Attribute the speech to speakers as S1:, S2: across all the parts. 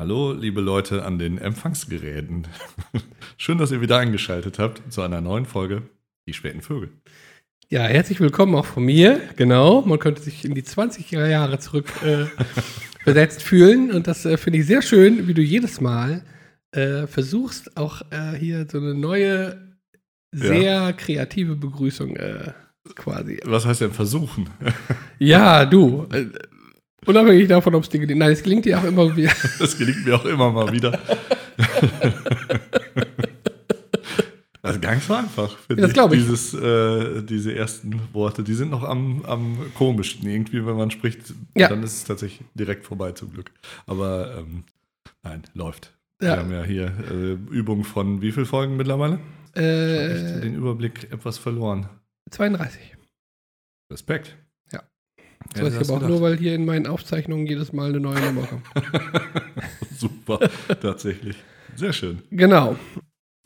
S1: Hallo, liebe Leute an den Empfangsgeräten. Schön, dass ihr wieder eingeschaltet habt zu einer neuen Folge Die späten Vögel.
S2: Ja, herzlich willkommen auch von mir. Genau, man könnte sich in die 20er Jahre zurück äh, versetzt fühlen. Und das äh, finde ich sehr schön, wie du jedes Mal äh, versuchst, auch äh, hier so eine neue, sehr ja. kreative Begrüßung äh, quasi.
S1: Was heißt denn versuchen?
S2: ja, du. Unabhängig davon, ob es dir gelingt. Nein, es gelingt dir auch immer wieder.
S1: Es gelingt mir auch immer mal wieder. Das ist gar nicht so einfach,
S2: finde das glaube
S1: ich. Dieses, äh, diese ersten Worte, die sind noch am, am komischsten. Irgendwie, wenn man spricht, ja. dann ist es tatsächlich direkt vorbei, zum Glück. Aber ähm, nein, läuft. Ja. Wir haben ja hier äh, Übungen von wie vielen Folgen mittlerweile? Äh, ich habe den Überblick etwas verloren.
S2: 32.
S1: Respekt.
S2: Das weiß ich aber auch nur, weil hier in meinen Aufzeichnungen jedes Mal eine neue Nummer kommt.
S1: Super, tatsächlich. Sehr schön.
S2: Genau.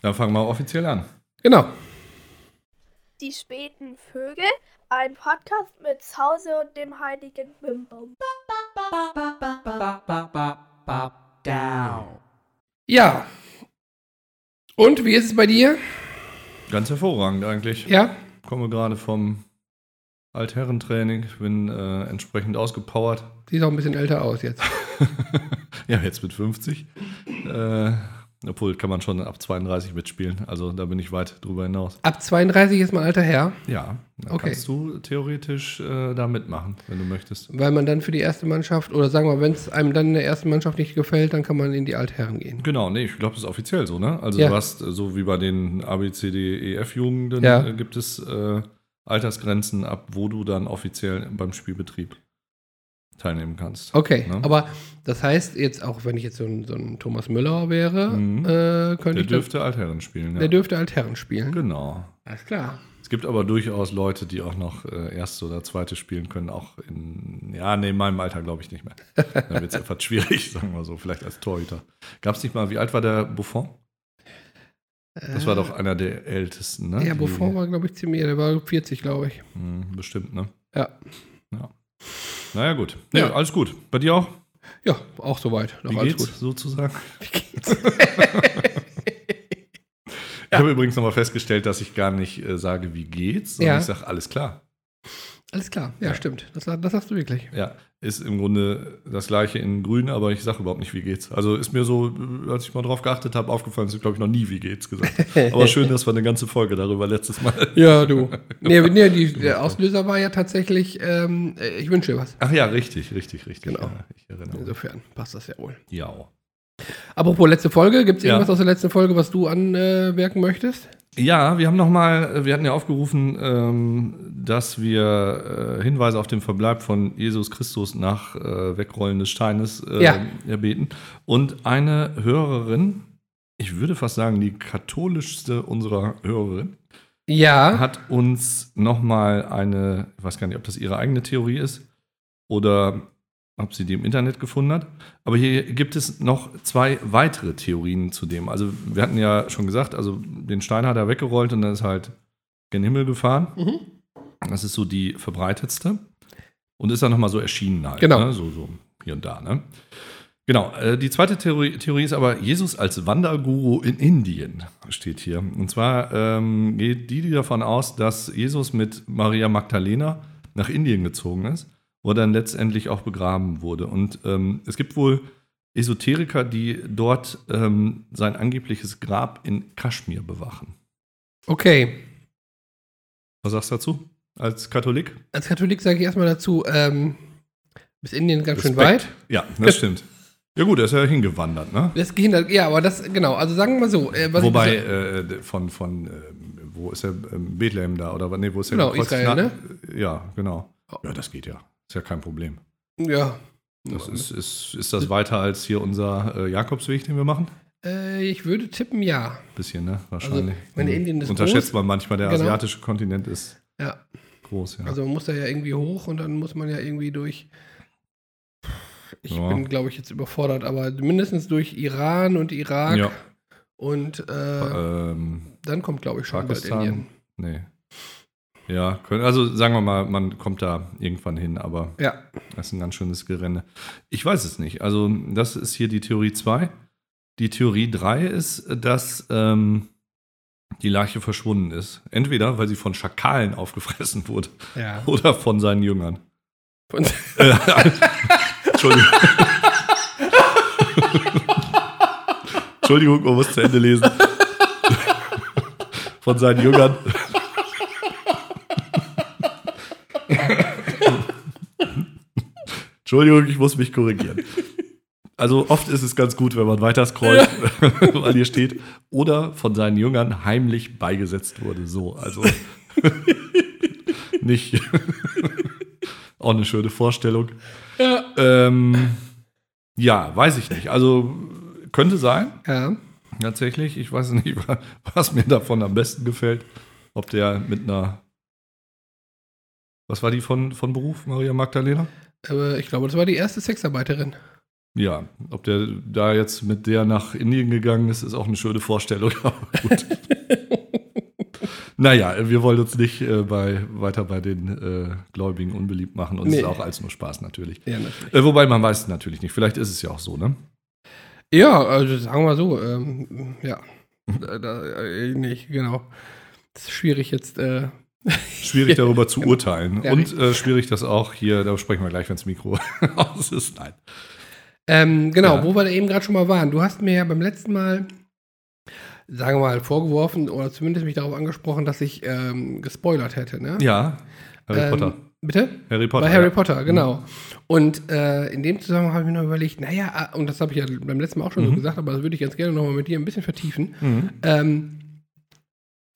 S1: Dann fangen wir offiziell an.
S2: Genau.
S3: Die späten Vögel, ein Podcast mit Hause und dem heiligen Bimbum.
S2: Ja. Und wie ist es bei dir?
S1: Ganz hervorragend eigentlich.
S2: Ja.
S1: Ich komme gerade vom Altherrentraining, bin äh, entsprechend ausgepowert.
S2: Sieht auch ein bisschen älter aus jetzt.
S1: ja, jetzt mit 50. Äh, obwohl, kann man schon ab 32 mitspielen. Also da bin ich weit drüber hinaus.
S2: Ab 32 ist man alter Herr?
S1: Ja, dann okay. kannst du theoretisch äh, da mitmachen, wenn du möchtest.
S2: Weil man dann für die erste Mannschaft, oder sagen wir, wenn es einem dann in der ersten Mannschaft nicht gefällt, dann kann man in die Altherren gehen.
S1: Genau, nee, ich glaube, das ist offiziell so, ne? Also ja. du hast, so wie bei den ABCDEF-Jugenden, ja. äh, gibt es äh, Altersgrenzen ab, wo du dann offiziell beim Spielbetrieb teilnehmen kannst.
S2: Okay, ne? aber das heißt jetzt auch, wenn ich jetzt so ein, so ein Thomas Müller wäre, mhm. äh, könnte der
S1: ich. Der dürfte Altherren spielen,
S2: ja. Der dürfte Altherren spielen.
S1: Genau.
S2: Alles klar.
S1: Es gibt aber durchaus Leute, die auch noch äh, erste oder zweite spielen können, auch in, ja, nee, in meinem Alter glaube ich nicht mehr. Dann wird es etwas schwierig, sagen wir so, vielleicht als Torhüter. Gab es nicht mal, wie alt war der Buffon? Das war doch äh, einer der ältesten, ne?
S2: Ja, Buffon war, glaube ich, ziemlich, der war 40, glaube ich.
S1: Hm, bestimmt, ne?
S2: Ja.
S1: ja. Naja, gut. Nee, ja. alles gut. Bei dir auch?
S2: Ja, auch soweit.
S1: Noch Wie alles geht's, gut. sozusagen? Wie geht's? ich habe übrigens nochmal festgestellt, dass ich gar nicht äh, sage, wie geht's, sondern ja. ich sage, alles klar.
S2: Alles klar, ja, ja. stimmt. Das, das hast du wirklich.
S1: Ja, ist im Grunde das gleiche in grün, aber ich sage überhaupt nicht, wie geht's. Also ist mir so, als ich mal drauf geachtet habe, aufgefallen, ist glaube ich noch nie, wie geht's gesagt. aber schön, dass wir eine ganze Folge darüber letztes Mal.
S2: ja, du. Nee, nee die, der Auslöser war ja tatsächlich, ähm, ich wünsche dir was.
S1: Ach ja, richtig, richtig, richtig.
S2: Genau.
S1: Ja,
S2: ich erinnere Insofern passt das ja wohl.
S1: Ja.
S2: Apropos letzte Folge, gibt es irgendwas ja. aus der letzten Folge, was du anmerken möchtest?
S1: Ja, wir haben nochmal, wir hatten ja aufgerufen, ähm, dass wir äh, Hinweise auf den Verbleib von Jesus Christus nach äh, Wegrollen des Steines äh, ja. erbeten. Und eine Hörerin, ich würde fast sagen, die katholischste unserer Hörerinnen,
S2: ja.
S1: hat uns nochmal eine, ich weiß gar nicht, ob das ihre eigene Theorie ist oder ob sie die im Internet gefunden hat. Aber hier gibt es noch zwei weitere Theorien zu dem. Also wir hatten ja schon gesagt, also den Stein hat er weggerollt und dann ist halt gen Himmel gefahren. Mhm. Das ist so die verbreitetste. Und ist dann nochmal so erschienen halt.
S2: Genau.
S1: Ne? So, so hier und da. Ne? Genau. Äh, die zweite Theorie, Theorie, ist aber Jesus als Wanderguru in Indien, steht hier. Und zwar ähm, geht die davon aus, dass Jesus mit Maria Magdalena nach Indien gezogen ist wo er dann letztendlich auch begraben wurde. Und ähm, es gibt wohl Esoteriker, die dort ähm, sein angebliches Grab in Kaschmir bewachen.
S2: Okay.
S1: Was sagst du dazu? Als Katholik?
S2: Als Katholik sage ich erstmal dazu, ähm, bis Indien ganz Respekt. schön weit.
S1: Ja, das stimmt. Ja gut, er ist ja hingewandert, ne?
S2: Er ist gehindert, ja, aber das, genau, also sagen wir mal so.
S1: Äh, Wobei, äh, von, von äh, wo ist er, ähm, Bethlehem da, oder nee, wo ist er?
S2: Genau, Israel, ne?
S1: Ja, ja, genau. Ja, das geht ja. Ist ja kein Problem.
S2: Ja.
S1: Das ist, ist, ist das weiter als hier unser äh, Jakobsweg, den wir machen?
S2: Äh, ich würde tippen, ja.
S1: Bisschen, ne? Wahrscheinlich.
S2: Also, meine Indien ist
S1: Unterschätzt
S2: groß.
S1: man manchmal, der genau. asiatische Kontinent ist
S2: ja.
S1: groß, ja.
S2: Also man muss da ja irgendwie hoch und dann muss man ja irgendwie durch. Ich ja. bin, glaube ich, jetzt überfordert, aber mindestens durch Iran und Irak. Ja. Und äh, ähm, dann kommt, glaube ich, schon
S1: Pakistan. bald Indien. Nee. Ja, können, also sagen wir mal, man kommt da irgendwann hin, aber
S2: Ja.
S1: das ist ein ganz schönes Gerenne. Ich weiß es nicht. Also, das ist hier die Theorie 2. Die Theorie 3 ist, dass ähm, die Leiche verschwunden ist. Entweder, weil sie von Schakalen aufgefressen wurde
S2: Ja.
S1: oder von seinen Jüngern. Äh, Entschuldigung. Entschuldigung, man muss zu Ende lesen. Von seinen Jüngern. Entschuldigung, ich muss mich korrigieren. Also oft ist es ganz gut, wenn man weiter scrollt, weil hier steht, oder von seinen Jüngern heimlich beigesetzt wurde. So, also nicht. Auch eine schöne Vorstellung.
S2: ja.
S1: Ähm, ja, weiß ich nicht. Also könnte sein,
S2: ja.
S1: tatsächlich. Ich weiß nicht, was mir davon am besten gefällt. Ob der mit einer. Was war die von, von Beruf, Maria Magdalena?
S2: Aber ich glaube, das war die erste Sexarbeiterin.
S1: Ja, ob der da jetzt mit der nach Indien gegangen ist, ist auch eine schöne Vorstellung. Aber gut. naja, wir wollen uns nicht äh, bei, weiter bei den äh, Gläubigen unbeliebt machen. Uns
S2: Nee.
S1: ist auch als nur Spaß natürlich.
S2: Ja, natürlich.
S1: Äh, wobei man weiß es natürlich nicht. Vielleicht ist es ja auch so, ne?
S2: Ja, also sagen wir mal so, ähm, ja. Da, da, äh, nicht, genau. Das ist schwierig jetzt.
S1: Schwierig darüber zu urteilen.
S2: Ja,
S1: Und äh, schwierig das auch hier, da sprechen wir gleich, wenn das Mikro aus ist. Nein.
S2: Ähm, genau,
S1: Ja.
S2: wo wir da eben gerade schon mal waren. Du hast mir ja beim letzten Mal, sagen wir mal, vorgeworfen oder zumindest mich darauf angesprochen, dass ich ähm, gespoilert hätte, ne?
S1: Ja, Harry
S2: ähm,
S1: Potter.
S2: Bitte?
S1: Harry Potter.
S2: Bei Harry
S1: ja.
S2: Potter, genau. Und äh, in dem Zusammenhang habe ich mir noch überlegt, naja, ah, und das habe ich ja beim letzten Mal auch schon so
S1: Mhm.
S2: gesagt, aber das würde ich ganz gerne nochmal mit dir ein bisschen vertiefen.
S1: Mhm.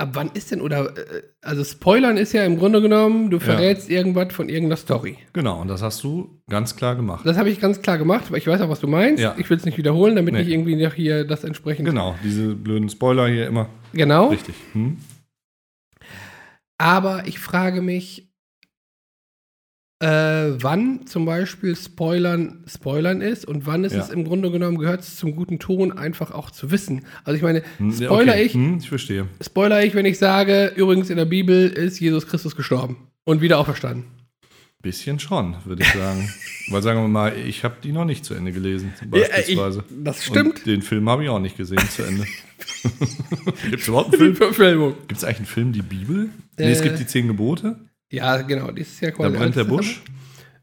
S2: Ab wann ist denn, oder, äh, also Spoilern ist ja im Grunde genommen, du verrätst irgendwas von irgendeiner Story.
S1: Genau, und das hast du ganz klar gemacht.
S2: Das habe ich ganz klar gemacht, weil ich weiß auch, was du meinst.
S1: Ja.
S2: Ich will es nicht wiederholen, damit
S1: Nee.
S2: nicht irgendwie noch hier das entsprechend.
S1: Genau, diese blöden Spoiler hier immer.
S2: Genau.
S1: Richtig. Hm?
S2: Aber ich frage mich, äh, wann zum Beispiel Spoilern Spoilern ist und wann ist
S1: Ja.
S2: es im Grunde genommen, gehört es zum guten Ton einfach auch zu wissen. Also ich meine,
S1: Hm,
S2: spoiler
S1: okay.
S2: ich,
S1: Hm, ich verstehe.
S2: spoiler ich, wenn ich sage, übrigens in der Bibel ist Jesus Christus gestorben und wieder auferstanden.
S1: Bisschen schon, würde ich sagen. Weil sagen wir mal, ich habe die noch nicht zu Ende gelesen,
S2: Ja, ich,
S1: beispielsweise.
S2: das stimmt.
S1: Und den Film habe ich auch nicht gesehen zu Ende. Gibt es überhaupt einen Film? Gibt es eigentlich einen Film, die Bibel? nee, es
S2: Äh,
S1: gibt die Zehn Gebote.
S2: Ja, genau, das ist ja
S1: Da brennt der Busch.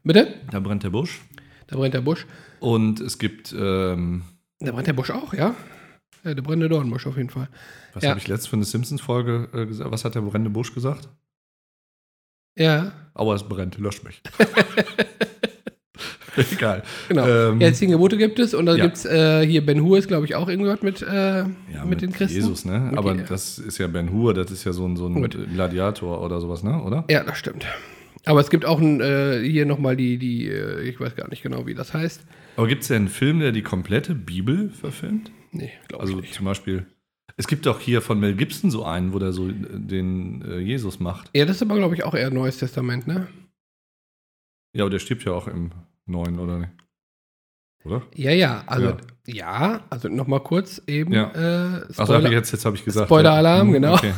S2: Bitte?
S1: Da brennt der Busch.
S2: Da brennt der Busch.
S1: Und es gibt, ähm,
S2: Da brennt der Busch auch, ja? Ja, der brennende Dornbusch auf jeden Fall.
S1: was
S2: Ja.
S1: habe ich letztens für eine Simpsons-Folge äh, gesagt? Was hat der brennende Busch gesagt?
S2: Ja,
S1: Aua, es brennt, löscht mich. Egal.
S2: genau.
S1: Ähm,
S2: ja, zehn Gebote gibt es und dann
S1: ja.
S2: gibt es äh, hier Ben Hur ist, glaube ich, auch irgendwas mit, äh,
S1: Ja,
S2: mit, den Christen.
S1: Jesus, ne?
S2: Mit
S1: Aber das ist ja Ben Hur, das ist ja so ein, so ein. Gladiator oder sowas, ne? Oder?
S2: Ja, das stimmt. Aber es gibt auch ein, äh, hier nochmal die, die äh, ich weiß gar nicht genau, wie das heißt.
S1: Aber gibt es ja einen Film, der die komplette Bibel verfilmt?
S2: Nee, glaube
S1: Also
S2: ich nicht.
S1: zum Beispiel, es gibt auch hier von Mel Gibson so einen, wo der so äh, den äh, Jesus macht.
S2: Ja, das ist aber, glaube ich, auch eher Neues Testament, ne?
S1: Ja, aber der stirbt ja auch im Neuen, oder nicht? Oder?
S2: Ja, ja, also,
S1: Ja.
S2: ja, also nochmal kurz eben.
S1: Ja.
S2: Äh,
S1: Achso,
S2: Spoiler.
S1: jetzt, jetzt habe ich gesagt.
S2: Spoiler-Alarm,
S1: ja.
S2: genau.
S1: Okay.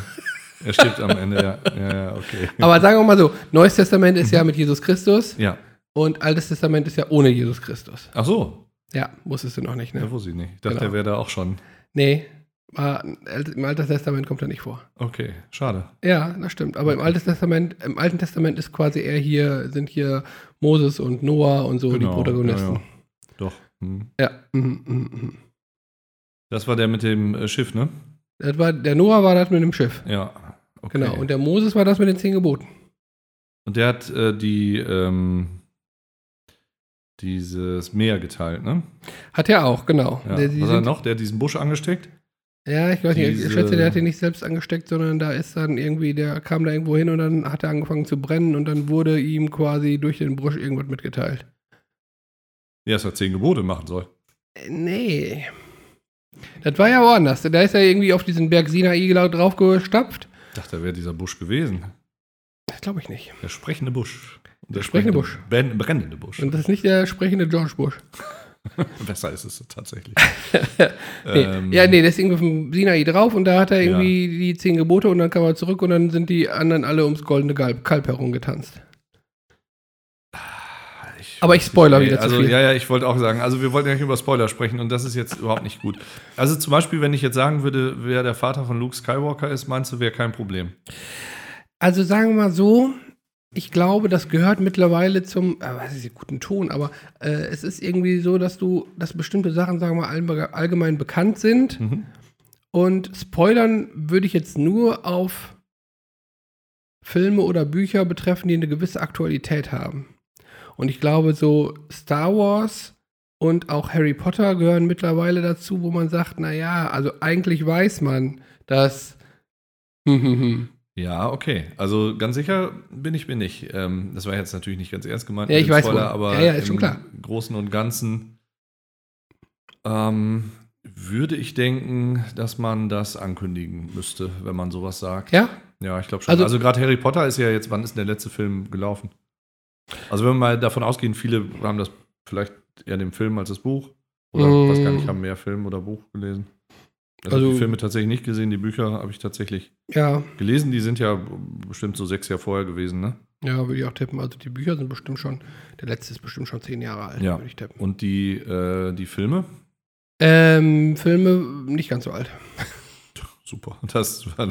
S1: Er stirbt am Ende, ja. Ja, ja, okay.
S2: aber sagen wir mal so, Neues Testament ist ja mit Jesus Christus
S1: Ja.
S2: und Altes Testament ist ja ohne Jesus Christus.
S1: Ach so,
S2: Ja, wusstest du noch nicht,
S1: ja,
S2: ne?
S1: wusste ich nicht. Ich dachte,
S2: Genau.
S1: der wäre da auch schon.
S2: Nee, war, im Alten Testament kommt er nicht vor.
S1: Okay, schade.
S2: Ja, das stimmt. Aber im Alten Testament, im Alten Testament ist quasi eher hier, sind hier Moses und Noah und so die
S1: Genau,
S2: Protagonisten.
S1: ja, ja. Doch. Hm.
S2: Ja. mhm, mhm, mhm.
S1: Das war der mit dem äh, Schiff, ne?
S2: Das war, der Noah war das mit dem Schiff.
S1: Ja. Okay.
S2: Genau. Und der Moses war das mit den zehn Geboten.
S1: Und der hat äh, die, ähm, dieses Meer geteilt, ne?
S2: Hat er auch, genau.
S1: Ja.
S2: Der, die
S1: Was hat er noch? Der hat diesen Busch angesteckt?
S2: Ja, ich weiß nicht, ich schätze, der hat den nicht selbst angesteckt, sondern da ist dann irgendwie, der kam da irgendwo hin und dann hat er angefangen zu brennen und dann wurde ihm quasi durch den Busch irgendwas mitgeteilt.
S1: Ja, dass er zehn Gebote machen soll.
S2: Äh, Nee. Das war ja woanders. Da ist er irgendwie auf diesen Berg Sinai drauf gestapft.
S1: Ich dachte, da wäre dieser Busch gewesen.
S2: Das glaube ich nicht.
S1: Der sprechende Busch. Und
S2: Der sprechende Busch.
S1: Ben, brennende Busch.
S2: Und das ist nicht der sprechende George Bush.
S1: Besser ist es tatsächlich.
S2: Nee.
S1: Ähm,
S2: ja, nee, irgendwie auf dem Sinai drauf und da hat er irgendwie die zehn Gebote und dann kam er zurück und dann sind die anderen alle ums goldene Kalb, Kalb herumgetanzt.
S1: Ich
S2: Aber ich spoiler wieder zu
S1: also,
S2: viel.
S1: Ja, ja, ich wollte auch sagen, also wir wollten ja nicht über Spoiler sprechen und das ist jetzt überhaupt nicht gut. Also zum Beispiel, wenn ich jetzt sagen würde, wer der Vater von Luke Skywalker ist, meinst du, wäre kein Problem?
S2: Also sagen wir mal so, ich glaube, das gehört mittlerweile zum, äh, was ist hier, guten Ton, aber äh, es ist irgendwie so, dass du, dass bestimmte Sachen, sagen wir mal, allgemein bekannt sind.
S1: Mhm.
S2: Und spoilern würde ich jetzt nur auf Filme oder Bücher betreffen, die eine gewisse Aktualität haben. Und ich glaube, so Star Wars und auch Harry Potter gehören mittlerweile dazu, wo man sagt, naja, also eigentlich weiß man, dass hm, hm, hm.
S1: Ja, okay. Also ganz sicher bin ich mir nicht. Ähm, das war jetzt natürlich nicht ganz ernst gemeint.
S2: Ja, ich
S1: dem
S2: weiß wohl.
S1: aber
S2: Ja, ja, ist
S1: im
S2: schon klar.
S1: Großen und Ganzen ähm, würde ich denken, dass man das ankündigen müsste, wenn man sowas sagt.
S2: ja,
S1: Ja, ich glaube schon.
S2: Also-
S1: Also, gerade Harry Potter ist ja jetzt, wann ist denn der letzte Film gelaufen? Also wenn wir mal davon ausgehen, viele haben das vielleicht eher den Film als das Buch. Oder
S2: Mm.
S1: weiß gar nicht, haben mehr Film oder Buch gelesen. Also,
S2: Also-
S1: die Filme tatsächlich nicht gesehen, die Bücher habe ich tatsächlich
S2: ja,
S1: gelesen. Die sind ja bestimmt so sechs Jahre vorher gewesen, ne?
S2: ja, würde ich auch tippen. Also die Bücher sind bestimmt schon, der letzte ist bestimmt schon zehn Jahre alt,
S1: Ja.
S2: würde ich tippen.
S1: Und die, äh, die Filme?
S2: Ähm, Filme nicht ganz so alt.
S1: Super. Das war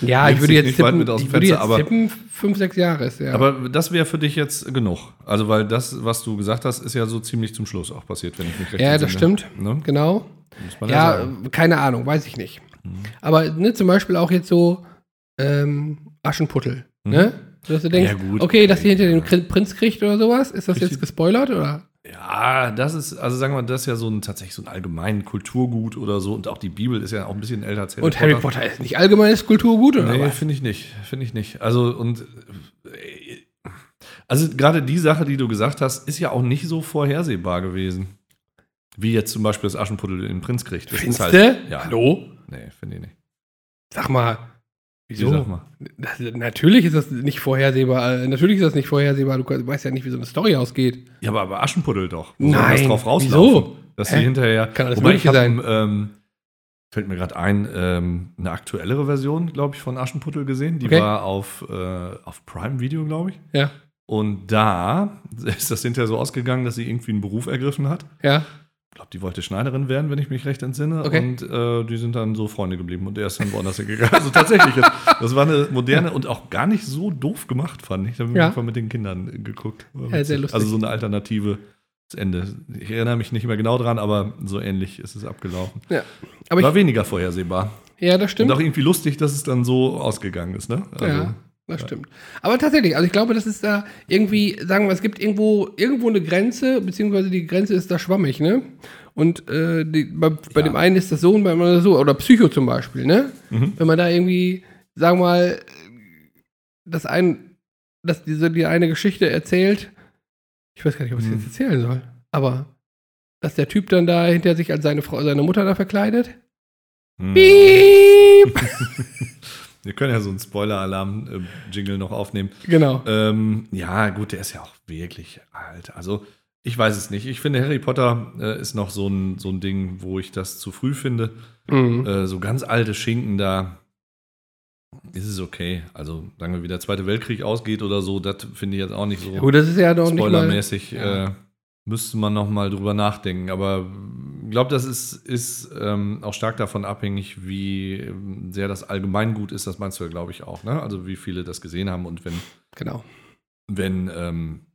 S2: Ja, ich würde jetzt tippen,
S1: mit aus dem
S2: ich würde
S1: Fenster,
S2: jetzt
S1: aber,
S2: tippen, fünf, sechs Jahre ist ja.
S1: aber das wäre für dich jetzt genug. Also, weil das, was du gesagt hast, ist ja so ziemlich zum Schluss auch passiert, wenn ich mich recht
S2: ja, das stimmt.
S1: Ne?
S2: Genau. Ja,
S1: sagen.
S2: äh, keine Ahnung, weiß ich nicht.
S1: Mhm.
S2: Aber ne, zum Beispiel auch jetzt so ähm, Aschenputtel.
S1: Mhm.
S2: Ne? Dass du denkst,
S1: Ja, gut.
S2: okay, dass sie hinter den
S1: Ja.
S2: Prinz kriegt oder sowas, ist das jetzt gespoilert oder?
S1: Ja, das ist, also sagen wir mal, das ist ja so ein tatsächlich so ein allgemein Kulturgut oder so. Und auch die Bibel ist ja auch ein bisschen älter als Harry
S2: Und Harry Potter ist nicht allgemeines Kulturgut oder
S1: Nee, finde ich nicht. Finde ich nicht. Also, und äh, also gerade die Sache, die du gesagt hast, ist ja auch nicht so vorhersehbar gewesen. Wie jetzt zum Beispiel das Aschenputtel den Prinz kriegt. Das ist halt-
S2: Findste?
S1: Ja.
S2: Hallo?
S1: Nee, finde ich nicht.
S2: Sag mal.
S1: Wieso? Sag mal.
S2: Das, natürlich ist das nicht vorhersehbar. äh, Natürlich ist das nicht vorhersehbar. Du weißt ja nicht, wie so eine Story ausgeht.
S1: Ja, aber, aber Aschenputtel doch. Wo
S2: Nein,
S1: das drauf rauslaufen?
S2: wieso?
S1: Dass sie hinterher.
S2: Kann alles
S1: Wobei ich
S2: Mögliche
S1: habe, ähm, fällt mir gerade ein, ähm, eine aktuellere Version, glaube ich, von Aschenputtel gesehen. Die
S2: Okay.
S1: war auf, äh, auf Prime Video, glaube ich.
S2: Ja.
S1: Und da ist das hinterher so ausgegangen, dass sie irgendwie einen Beruf ergriffen hat.
S2: Ja.
S1: Ich glaube, die wollte Schneiderin werden, wenn ich mich recht entsinne.
S2: Okay.
S1: Und äh, die sind dann so Freunde geblieben und er ist dann woanders hingegangen. Also tatsächlich, das, das war eine moderne und auch gar nicht so doof gemacht, fand ich. Da habe ich
S2: Ja.
S1: einfach mit den Kindern geguckt.
S2: Ja, sehr lustig.
S1: Also so eine Alternative Ende. Ich erinnere mich nicht mehr genau dran, aber so ähnlich ist es abgelaufen.
S2: ja. Aber
S1: war weniger vorhersehbar.
S2: ja, das stimmt.
S1: Und auch irgendwie lustig, dass es dann so ausgegangen ist. Ne? Also,
S2: ja, das stimmt. Aber tatsächlich, also ich glaube, das ist da irgendwie, sagen wir, es gibt irgendwo, irgendwo eine Grenze, beziehungsweise die Grenze ist da schwammig, ne? Und äh, die, bei, bei
S1: Ja.
S2: dem einen ist das so und beim anderen so. Oder Psycho zum Beispiel, ne?
S1: Mhm.
S2: Wenn man da irgendwie, sagen wir mal, das ein, dass diese die eine Geschichte erzählt, ich weiß gar nicht, ob ich es
S1: Hm.
S2: jetzt erzählen soll, aber dass der Typ dann da hinter sich als seine Frau, seine Mutter da verkleidet.
S1: Hm.
S2: Piep!
S1: Wir können ja so einen Spoiler-Alarm-Jingle noch aufnehmen.
S2: genau.
S1: Ähm, ja, gut, der ist ja auch wirklich alt. Also, ich weiß es nicht. Ich finde, Harry Potter äh, ist noch so ein, so ein Ding, wo ich das zu früh finde.
S2: Mhm.
S1: Äh, so ganz alte Schinken da ist es okay. Also, wir, wie der Zweite Weltkrieg ausgeht oder so, das finde ich jetzt auch nicht so
S2: Gut, das ist ja doch nicht mal.
S1: spoilermäßig.
S2: ja.
S1: Äh, müsste man noch mal drüber nachdenken. Aber ich glaube, das ist, ist ähm, auch stark davon abhängig, wie ähm, sehr das Allgemeingut ist. Das meinst du ja, glaube ich, auch. Ne? Also, wie viele das gesehen haben und wenn
S2: Genau.
S1: wenn ähm,